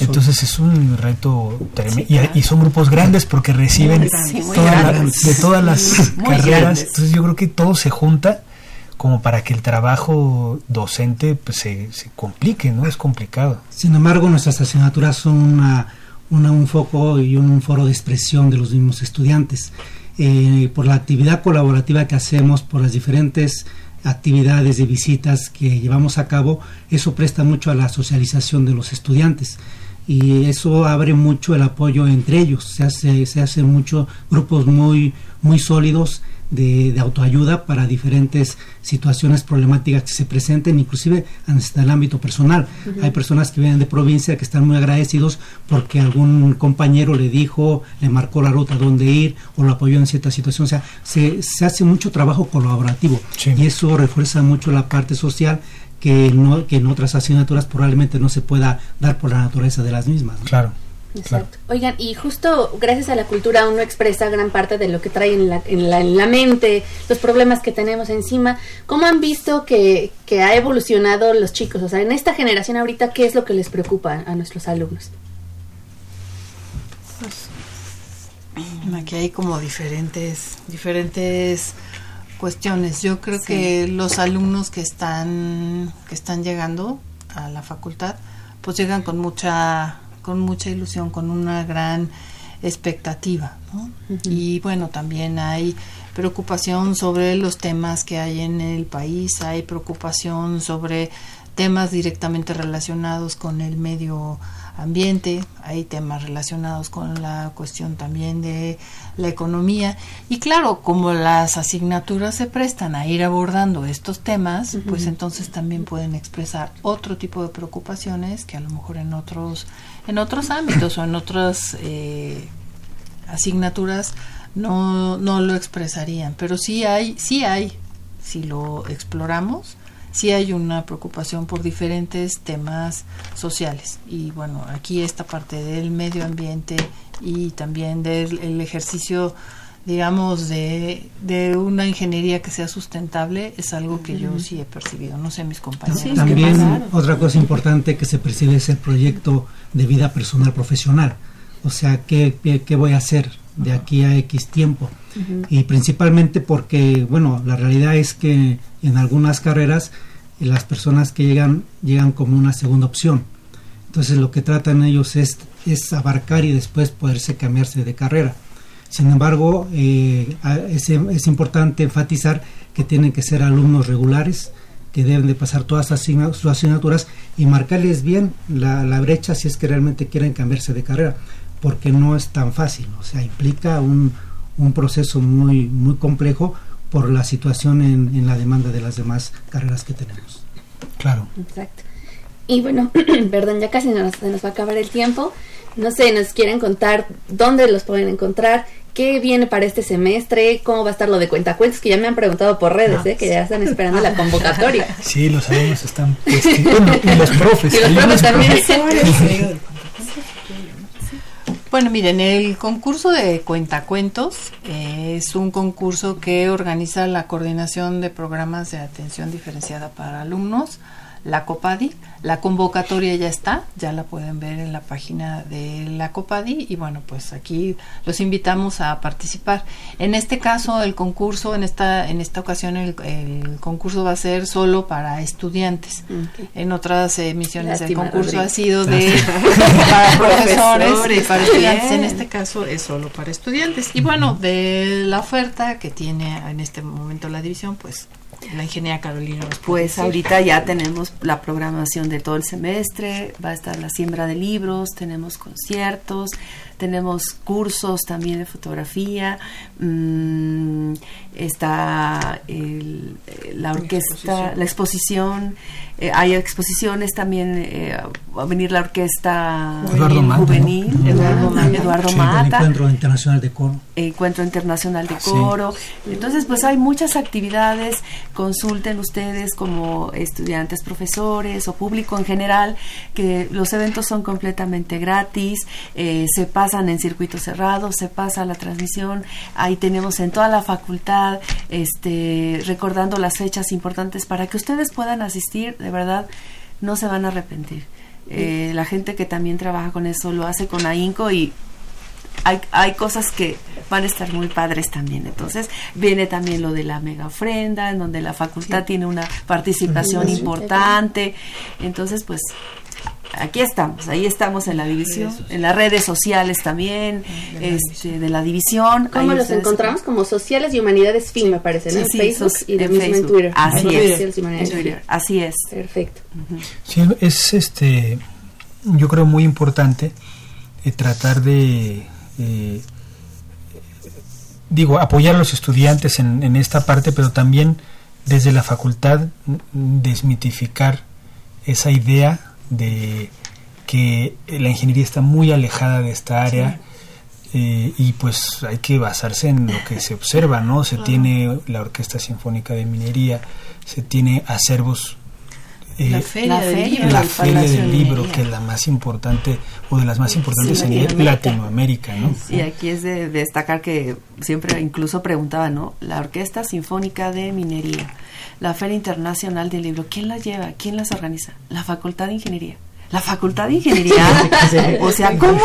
A: Entonces es un reto tremendo y, son grupos grandes porque reciben de todas las carreras. Entonces yo creo que todo se junta como para que el trabajo docente pues, se, se complique, ¿no? Es complicado.
F: Sin embargo, nuestras asignaturas son una un foco y un foro de expresión de los mismos estudiantes. Eh, por la actividad colaborativa que hacemos, por las diferentes actividades de visitas que llevamos a cabo, eso presta mucho a la socialización de los estudiantes y eso abre mucho el apoyo entre ellos. Se hace, se hacen muchos grupos muy, muy sólidos de, autoayuda para diferentes situaciones problemáticas que se presenten, inclusive en el ámbito personal. Hay personas que vienen de provincia que están muy agradecidos porque algún compañero le dijo, le marcó la ruta donde ir o lo apoyó en cierta situación. O sea, se, se hace mucho trabajo colaborativo y eso refuerza mucho la parte social que, no, que en otras asignaturas probablemente no se pueda dar por la naturaleza de las mismas.
A: Claro.
C: Exacto. Oigan, y justo gracias a la cultura uno expresa gran parte de lo que trae en la, en la, en la mente, los problemas que tenemos encima. ¿Cómo han visto que, que, ha evolucionado los chicos? O sea, en esta generación ahorita, ¿qué es lo que les preocupa a nuestros alumnos?
D: Pues, aquí hay como diferentes, diferentes cuestiones. Yo creo que los alumnos que están, que están llegando a la facultad, pues llegan con mucha con mucha ilusión, con una gran expectativa. Y bueno, también hay preocupación sobre los temas que hay en el país, hay preocupación sobre temas directamente relacionados con el medio ambiente, hay temas relacionados con la cuestión también de la economía. Y claro, como las asignaturas se prestan a ir abordando estos temas, pues entonces también pueden expresar otro tipo de preocupaciones que a lo mejor en otros en otros ámbitos o en otras eh, asignaturas no, no lo expresarían, pero sí hay, sí hay, si lo exploramos, sí hay una preocupación por diferentes temas sociales. Y bueno, aquí esta parte del medio ambiente y también del ejercicio digamos, de, de una ingeniería que sea sustentable es algo que yo sí he percibido. No sé, mis compañeros.
F: También otra cosa importante que se percibe es el proyecto de vida personal profesional. O sea, ¿qué, qué, voy a hacer de aquí a X tiempo? Y principalmente porque, bueno, la realidad es que en algunas carreras las personas que llegan llegan como una segunda opción. Entonces lo que tratan ellos es, es abarcar y después poderse cambiarse de carrera. Sin embargo, eh, es, es, importante enfatizar que tienen que ser alumnos regulares, que deben de pasar todas sus asignaturas y marcarles bien la, la, brecha si es que realmente quieren cambiarse de carrera, porque no es tan fácil, o sea, implica un, un proceso muy, muy complejo por la situación en, en, la demanda de las demás carreras que tenemos.
A: Claro.
C: Exacto. Y bueno, perdón, ya casi nos, se nos va a acabar el tiempo. No sé, nos quieren contar dónde los pueden encontrar, qué viene para este semestre, cómo va a estar lo de cuentacuentos, que ya me han preguntado por redes, ¿eh? que ya están esperando la convocatoria.
A: Sí, los alumnos están... Pues, y los profes.
C: Y los profes también.
D: Bueno, miren, el concurso de cuentacuentos eh, es un concurso que organiza la Coordinación de Programas de Atención Diferenciada para Alumnos, la COPADI. La convocatoria ya está, ya la pueden ver en la página de la COPADI y bueno, pues aquí los invitamos a participar. En este caso, el concurso, en esta, en esta ocasión, el, concurso va a ser solo para estudiantes. En otras emisiones del concurso ha sido de para profesores y para estudiantes. En este caso es solo para estudiantes. Y bueno, de la oferta que tiene en este momento la división, pues la ingeniera Carolina.
E: Pues ahorita ya tenemos la programación de todo el semestre, va a estar la siembra de libros, tenemos conciertos, tenemos cursos también de fotografía, mmm, está la orquesta, la exposición, eh, hay exposiciones también, eh, va a venir la orquesta juvenil, Eduardo, Mata,
F: Encuentro Internacional de Coro.
E: Encuentro Internacional de Coro. Entonces, pues hay muchas actividades, consulten ustedes como estudiantes, profesores o público en general, que los eventos son completamente gratis, eh, se pasan en circuito cerrado, se pasa la transmisión, ahí tenemos en toda la facultad, este, recordando las fechas importantes para que ustedes puedan asistir de verdad no se van a arrepentir. Eh, la gente que también trabaja con eso lo hace con ahínco y hay, hay cosas que van a estar muy padres también. Entonces, viene también lo de la mega ofrenda, en donde la facultad tiene una participación importante. Entonces, pues aquí estamos, ahí estamos en la división, en las redes sociales también, este, de la división.
C: ¿Cómo los encontramos? Como Sociales y Humanidades FIN, me parece, ¿no? en Facebook y de mismo en Twitter.
E: Así es. Así es.
C: Perfecto.
A: Sí, es este, yo creo muy importante eh, tratar de, eh, digo, apoyar a los estudiantes en, en esta parte, pero también desde la facultad desmitificar esa idea de que la ingeniería está muy alejada de esta área eh, y pues hay que basarse en lo que se observa, ¿no? Se tiene la Orquesta Sinfónica de Minería, se tiene acervos
D: eh, la feria, del, libro,
A: la feria del libro, que es la más importante o de las más importantes en Latinoamérica, ¿no?
E: Y aquí es de, destacar que siempre incluso preguntaba, ¿no? La Orquesta Sinfónica de Minería la Feria Internacional del Libro, ¿quién la lleva? ¿Quién las organiza? La Facultad de Ingeniería. La Facultad de Ingeniería, o sea, ¿cómo?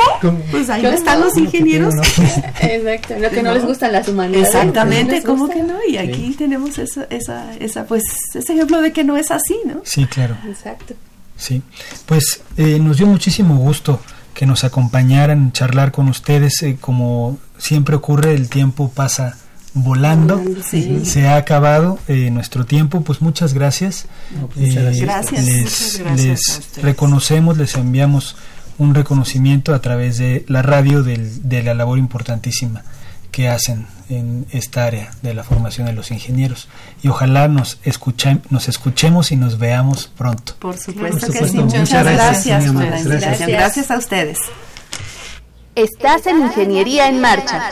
E: Pues ahí están los ingenieros.
C: Exacto, lo que no les gustan las humanidades.
E: Exactamente, ¿cómo que no? Y aquí tenemos esa, esa, esa, pues, ese ejemplo de que no es así, ¿no?
A: Sí, claro.
C: Exacto.
A: Sí, pues eh, nos dio muchísimo gusto que nos acompañaran, charlar con ustedes. Eh, como siempre ocurre, el tiempo pasa volando. Se ha acabado eh, nuestro tiempo, pues muchas gracias.
E: Pues, eh,
A: gracias. Les, reconocemos, les enviamos un reconocimiento a través de la radio de la labor importantísima que hacen en esta área de la formación de los ingenieros. Y ojalá nos, nos escuchemos y nos veamos pronto.
E: Por supuesto, que sí. Muchas, gracias. Gracias. gracias. a ustedes.
C: Estás en Ingeniería en Marcha.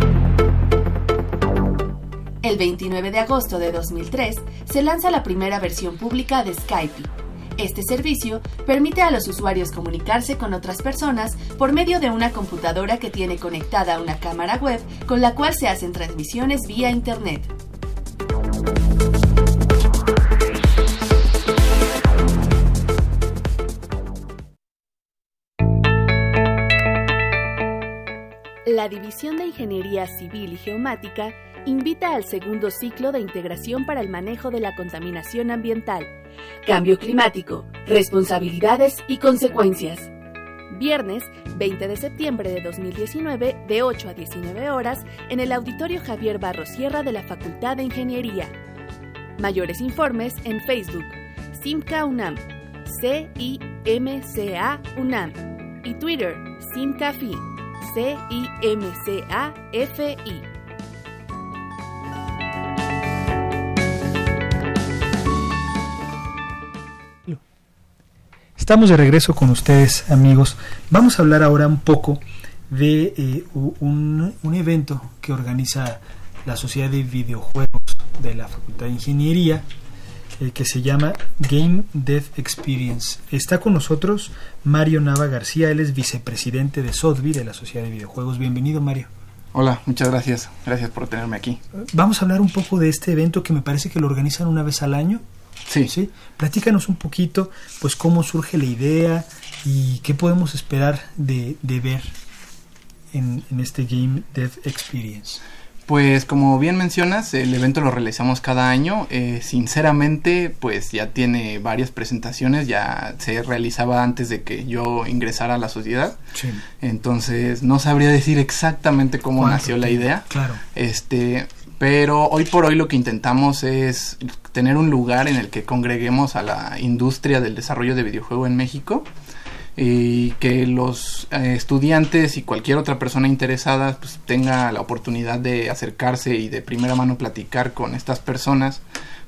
C: El 29 de agosto de 2003 se lanza la primera versión pública de Skype este servicio permite a los usuarios comunicarse con otras personas por medio de una computadora que tiene conectada una cámara web con la cual se hacen transmisiones vía Internet. La División de Ingeniería Civil y Geomática invita al segundo ciclo de integración para el manejo de la contaminación ambiental Cambio climático, responsabilidades y consecuencias. Viernes 20 de septiembre de 2019 de 8 a 19 horas en el Auditorio Javier Barro Sierra de la Facultad de Ingeniería. Mayores informes en Facebook, Simca UNAM, C-I-M-C-A UNAM y Twitter, SimcaFi, C-I-M-C-A-F-I.
A: Estamos de regreso con ustedes, amigos. Vamos a hablar ahora un poco de eh, un, evento que organiza la Sociedad de Videojuegos de la Facultad de Ingeniería, eh, que se llama Game Dev Experience. Está con nosotros Mario Nava García, él es vicepresidente de SODVI, de la Sociedad de Videojuegos. Bienvenido, Mario.
G: Hola, muchas gracias. Gracias por tenerme aquí.
A: Vamos a hablar un poco de este evento que me parece que lo organizan una vez al año.
G: Sí.
A: sí. Platícanos un poquito, pues, cómo surge la idea y qué podemos esperar de, ver en, este Game Dev Experience.
G: Pues como bien mencionas, el evento lo realizamos cada año. Eh, sinceramente, pues ya tiene varias presentaciones, ya se realizaba antes de que yo ingresara a la sociedad. Sí. Entonces no sabría decir exactamente cómo nació la idea.
A: Claro.
G: Este, pero hoy por hoy lo que intentamos es tener un lugar en el que congreguemos a la industria del desarrollo de videojuego en México y que los eh, estudiantes y cualquier otra persona interesada pues, tenga la oportunidad de acercarse y de primera mano platicar con estas personas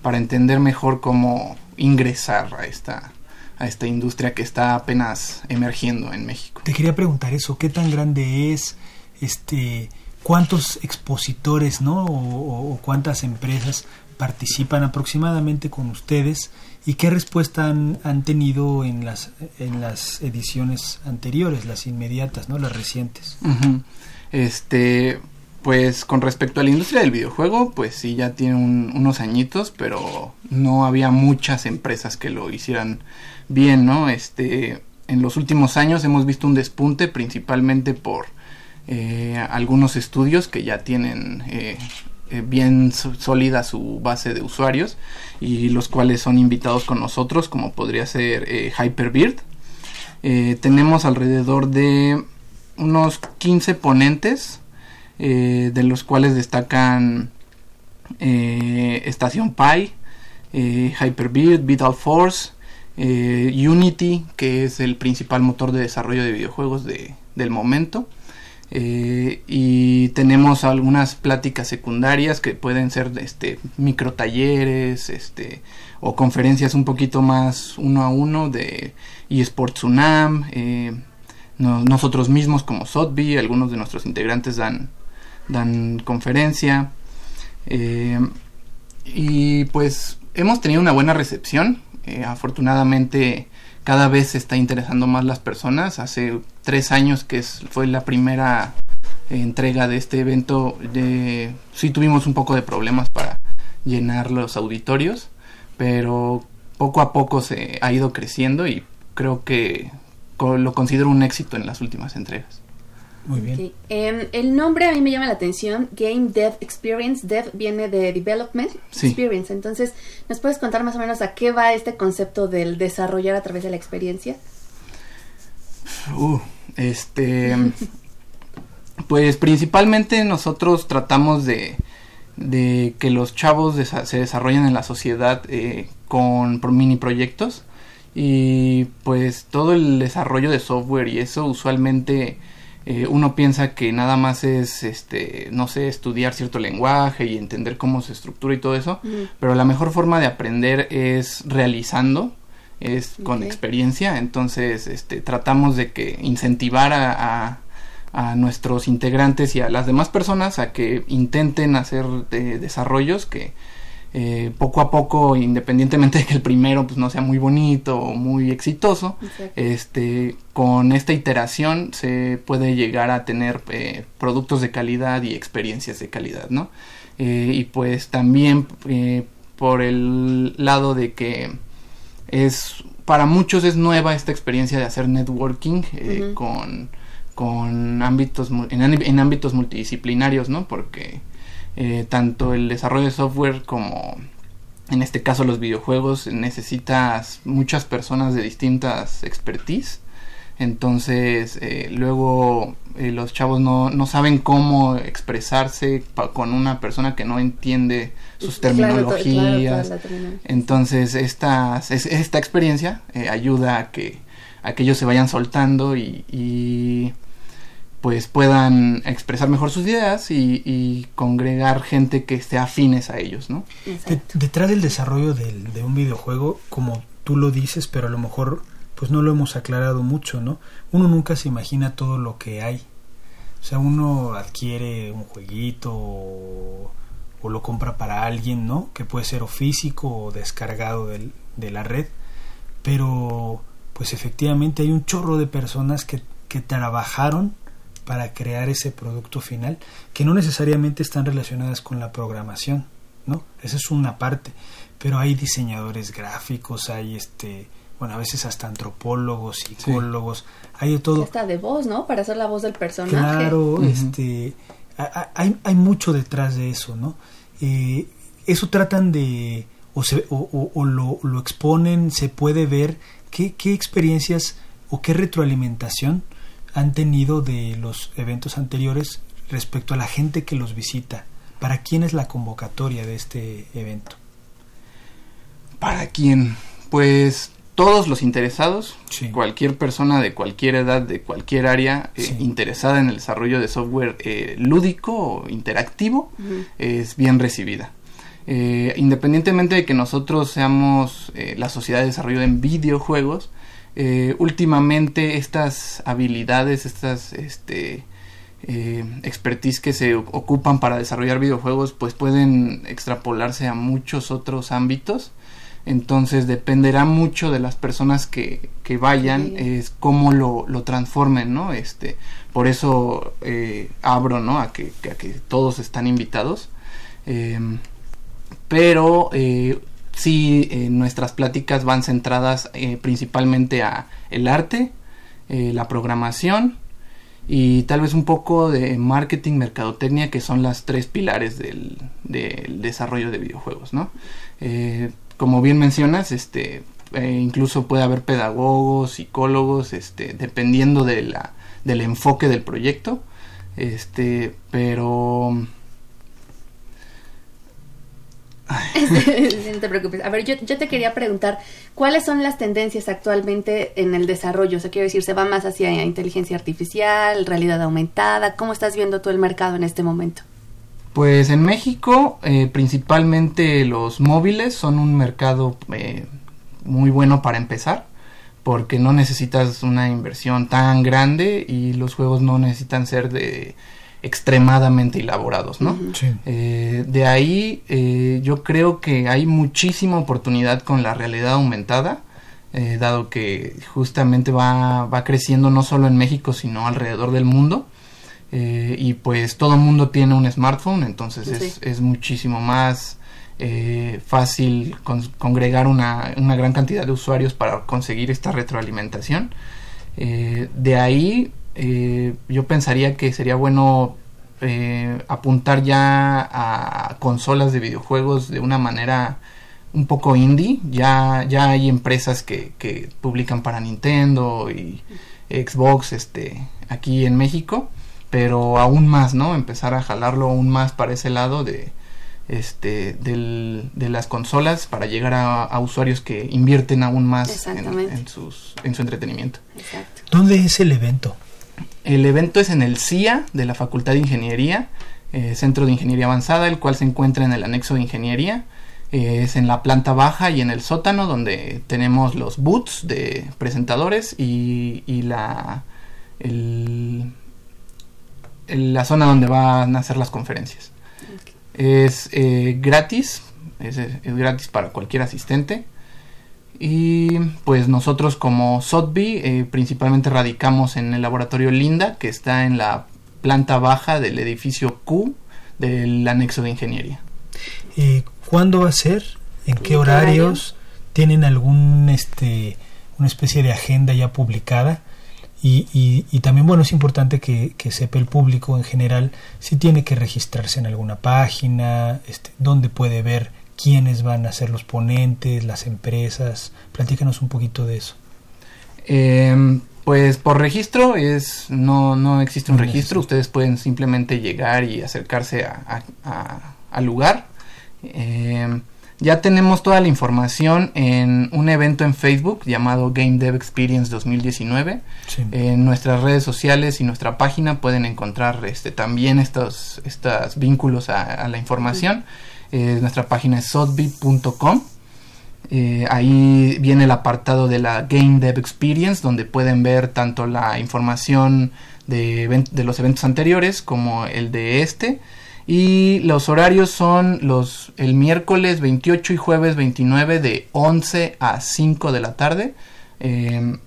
G: para entender mejor cómo ingresar a esta a esta industria que está apenas emergiendo en México.
A: Te quería preguntar eso, ¿qué tan grande es este cuántos expositores, ¿no? O, cuántas empresas participan aproximadamente con ustedes y qué respuesta han, tenido en las en las ediciones anteriores, las inmediatas, ¿no? Las recientes.
G: Este, pues con respecto a la industria del videojuego, pues sí ya tiene unos añitos, pero no había muchas empresas que lo hicieran bien, ¿no? Este, en los últimos años hemos visto un despunte principalmente por eh, algunos estudios que ya tienen eh, eh, bien sólida su base de usuarios y los cuales son invitados con nosotros como podría ser Hyperbird. tenemos alrededor de unos 15 ponentes de los cuales destacan Estación Pi, Hyperbird, Vital Force, Unity, que es el principal motor de desarrollo de videojuegos del momento. Eh, y tenemos algunas pláticas secundarias que pueden ser este micro talleres este o conferencias un poquito más uno a uno de eSports UNAM. Eh, nosotros mismos como SOTBI algunos de nuestros integrantes dan dan conferencia. Eh, y pues hemos tenido una buena recepción. Afortunadamente cada vez se está interesando más las personas. Hace tres años que fue la primera entrega de este evento, de, sí tuvimos un poco de problemas para llenar los auditorios, pero poco a poco se ha ido creciendo y creo que lo considero un éxito en las últimas entregas.
A: Muy bien.
C: Em, el nombre a mí me llama la atención, Game Dev Experience. Dev viene de Development Experience. Entonces, ¿nos puedes contar más o menos a qué va este concepto del desarrollar a través de la experiencia?
G: Uh, este... pues principalmente nosotros tratamos de, de que los chavos se desarrollen en la sociedad eh, con mini proyectos y pues todo el desarrollo de software y eso usualmente eh, uno piensa que nada más es este no sé estudiar cierto lenguaje y entender cómo se estructura y todo eso pero la mejor forma de aprender es realizando es con experiencia. Entonces este tratamos de que incentivar a, a, nuestros integrantes y a las demás personas a que intenten hacer desarrollos que eh, poco a poco, independientemente de que el primero pues no sea muy bonito o muy exitoso, este, con esta iteración se puede llegar a tener eh, productos de calidad y experiencias de calidad, ¿no? Eh, y pues también por el lado de que es para muchos es nueva esta experiencia de hacer networking con, con ámbitos en, en ámbitos multidisciplinarios, ¿no? Porque eh, tanto el desarrollo de software como en este caso los videojuegos necesitas muchas personas de distintas expertise. Entonces eh, luego eh, los chavos no, no, saben cómo expresarse con una persona que no entiende sus terminologías. entonces esta, esta experiencia ayuda a que, a que ellos se vayan soltando y pues puedan expresar mejor sus ideas y, congregar gente que esté afines a ellos, ¿no?
A: detrás del desarrollo de un videojuego, como tú lo dices, pero a lo mejor pues no lo hemos aclarado mucho, ¿no? Uno nunca se imagina todo lo que hay. O sea, uno adquiere un jueguito o, lo compra para alguien, ¿no? Que puede ser o físico o descargado de la red, pero pues efectivamente hay un chorro de personas que, que trabajaron para crear ese producto final que no necesariamente están relacionadas con la programación, ¿no? Esa es una parte, pero hay diseñadores gráficos, hay este, bueno, a veces hasta antropólogos, psicólogos, hay de todo.
C: Está de voz, ¿no? Para hacer la voz del personaje.
A: Claro, este, hay, hay mucho detrás de eso, ¿no? Eh, eso tratan de, o, se, o, o, lo, lo, exponen, se puede ver qué, qué experiencias o qué retroalimentación han tenido de los eventos anteriores respecto a la gente que los visita? ¿Para quién es la convocatoria de este evento?
G: ¿Para quién? Pues todos los interesados, cualquier persona de cualquier edad, de cualquier área eh, interesada en el desarrollo de software eh, lúdico o interactivo, es bien recibida. Eh, independientemente de que nosotros seamos la sociedad de desarrollo en videojuegos, eh, últimamente estas habilidades, estas este, eh, expertise que se ocupan para desarrollar videojuegos, pues pueden extrapolarse a muchos otros ámbitos. Entonces dependerá mucho de las personas que, que vayan, es cómo lo, lo, transformen, ¿no? Este, por eso eh, abro, ¿no? A que, a que todos están invitados. Em, pero eh, sí eh, nuestras pláticas van centradas eh, principalmente a el arte, eh, la programación y tal vez un poco de marketing, mercadotecnia, que son las tres pilares del, desarrollo de videojuegos, ¿no? como bien mencionas, este, incluso puede haber pedagogos, psicólogos, este, dependiendo de la, del enfoque del proyecto, este, pero
C: no te preocupes. A ver, yo, te quería preguntar, ¿cuáles son las tendencias actualmente en el desarrollo? O sea, quiero decir, ¿se va más hacia inteligencia artificial, realidad aumentada? ¿Cómo estás viendo tú el mercado en este momento?
G: Pues en México, eh, principalmente los móviles son un mercado eh, muy bueno para empezar, porque no necesitas una inversión tan grande y los juegos no necesitan ser de extremadamente elaborados, ¿no? Eh, de ahí eh, yo creo que hay muchísima oportunidad con la realidad aumentada, eh, dado que justamente va, va, creciendo no solo en México, sino alrededor del mundo. y pues todo el mundo tiene un smartphone, entonces es, es, muchísimo más fácil congregar una, una, gran cantidad de usuarios para conseguir esta retroalimentación. de ahí eh, yo pensaría que sería bueno apuntar ya a consolas de videojuegos de una manera un poco indie. Ya, ya hay empresas que, que publican para Nintendo y Xbox este, aquí en México, pero aún más, ¿no? Empezar a jalarlo aún más para ese lado de, este, del, de las consolas para llegar a, usuarios que invierten aún más en, sus, en su entretenimiento.
A: ¿Dónde es el evento?
G: El evento es en el CIA de la Facultad de Ingeniería, eh, Centro de Ingeniería Avanzada, el cual se encuentra en el anexo de Ingeniería. Eh, es en la planta baja y en el sótano donde tenemos los booths de presentadores y, y la, el, la zona donde van a hacer las conferencias. Es eh, gratis, es, gratis para cualquier asistente. Y pues nosotros como Sotby eh, principalmente radicamos en el laboratorio Linda, que está en la planta baja del edificio Q del anexo de ingeniería.
A: Eh, ¿Cuándo va a ser? ¿En qué horarios? ¿Tienen algún este una especie de agenda ya publicada? Y, y, también, bueno, es importante que, sepa el público en general si tiene que registrarse en alguna página, este, dónde puede ver quiénes van a ser los ponentes, las empresas. Platícanos un poquito de eso.
G: Em, pues por registro es no, no existe un registro, ustedes pueden simplemente llegar y acercarse a, al lugar. Eh, ya tenemos toda la información en un evento en Facebook llamado Game Dev Experience 2019. En nuestras redes sociales y nuestra página pueden encontrar este, también estos, estos vínculos a, la información. Eh, nuestra página es sotbit.com. Eh, ahí viene el apartado de la Game Dev Experience, donde pueden ver tanto la información de, de los eventos anteriores como el de este. Y los horarios son los el miércoles 28 y jueves 29 de 11 a 5 de la tarde.
C: Eh,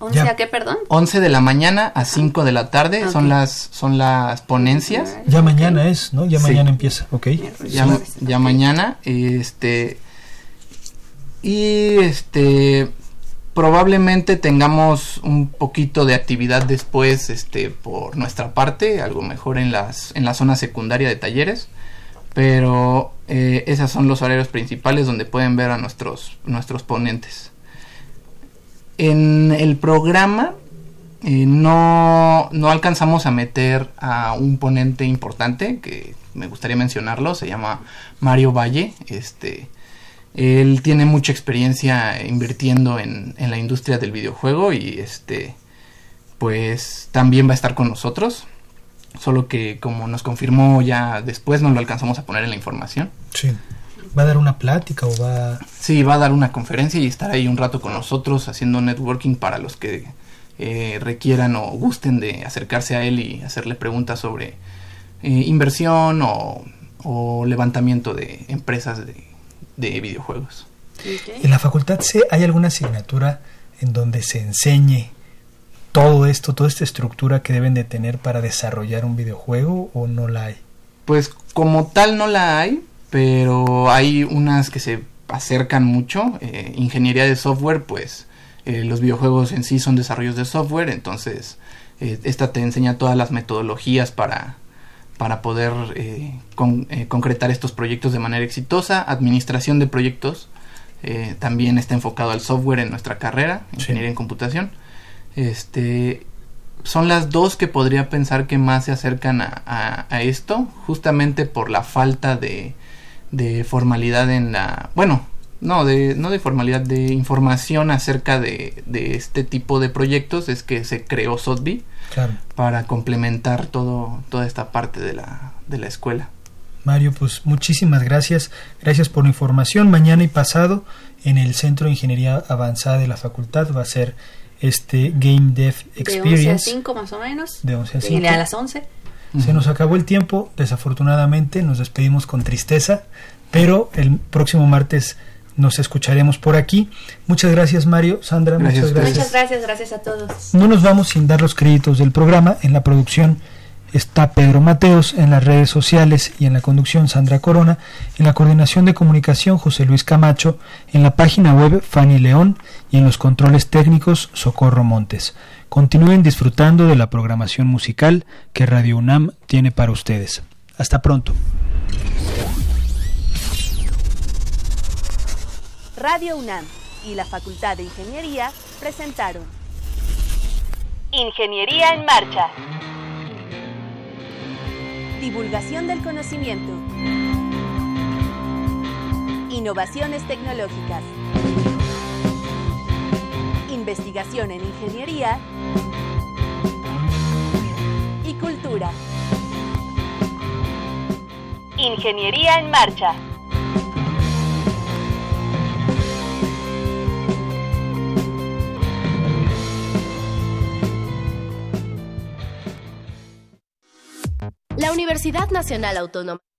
C: ¿11 a qué, perdón?
G: 11 de la mañana a 5 de la tarde son las son las ponencias.
A: Ya mañana es, ¿no? Ya mañana empieza, ok.
G: Ya, ya mañana, este... Y este probablemente tengamos un poquito de actividad después este por nuestra parte algo mejor en las en la zona secundaria de talleres pero eh, esos son los horarios principales donde pueden ver a nuestros nuestros ponentes en el programa eh, no, no alcanzamos a meter a un ponente importante que me gustaría mencionarlo se llama Mario Valle este él tiene mucha experiencia invirtiendo en, la industria del videojuego y este pues también va a estar con nosotros. Solo que como nos confirmó ya después no lo alcanzamos a poner en la información.
A: Sí. ¿Va a dar una plática o va...?
G: Sí, va a dar una conferencia y estar ahí un rato con nosotros haciendo networking para los que eh, requieran o gusten de acercarse a él y hacerle preguntas sobre eh, inversión o, o, levantamiento de empresas de, de videojuegos.
A: ¿En la facultad C hay alguna asignatura en donde se enseñe todo esto, toda esta estructura que deben de tener para desarrollar un videojuego o no la hay?
G: Pues como tal no la hay, pero hay unas que se acercan mucho. Eh, ingeniería de software, pues eh, los videojuegos en sí son desarrollos de software, entonces eh, esta te enseña todas las metodologías para para poder concretar estos proyectos de manera exitosa. Administración de proyectos también está enfocado al software en nuestra carrera, ingeniería en computación. Este, son las dos que podría pensar que más se acercan a, esto, justamente por la falta de, de, formalidad en la... Bueno, no de, no de formalidad, de información acerca de, de este tipo de proyectos, es que se creó SOTBI para complementar todo, toda esta parte de la, de la escuela.
A: Mario, pues muchísimas gracias. Gracias por la información. Mañana y pasado en el Centro de Ingeniería Avanzada de la Facultad va a ser este Game Dev Experience. De 11
C: a 5 más o menos.
A: De 11 a 5.
C: a las 11.
A: Se nos acabó el tiempo, desafortunadamente, nos despedimos con tristeza, pero el próximo martes nos escucharemos por aquí. Muchas gracias Mario, Sandra, muchas gracias.
C: Muchas gracias, gracias a todos.
A: No nos vamos sin dar los créditos del programa en la producción está Pedro Mateos en las redes sociales y en la conducción Sandra Corona, en la coordinación de comunicación José Luis Camacho, en la página web Fanny León y en los controles técnicos Socorro Montes. Continúen disfrutando de la programación musical que Radio UNAM tiene para ustedes. Hasta pronto.
C: Radio UNAM y la Facultad de Ingeniería presentaron Ingeniería en Marcha. Divulgación del conocimiento. Innovaciones tecnológicas. Investigación en ingeniería y cultura. Ingeniería en Marcha. La Universidad Nacional Autónoma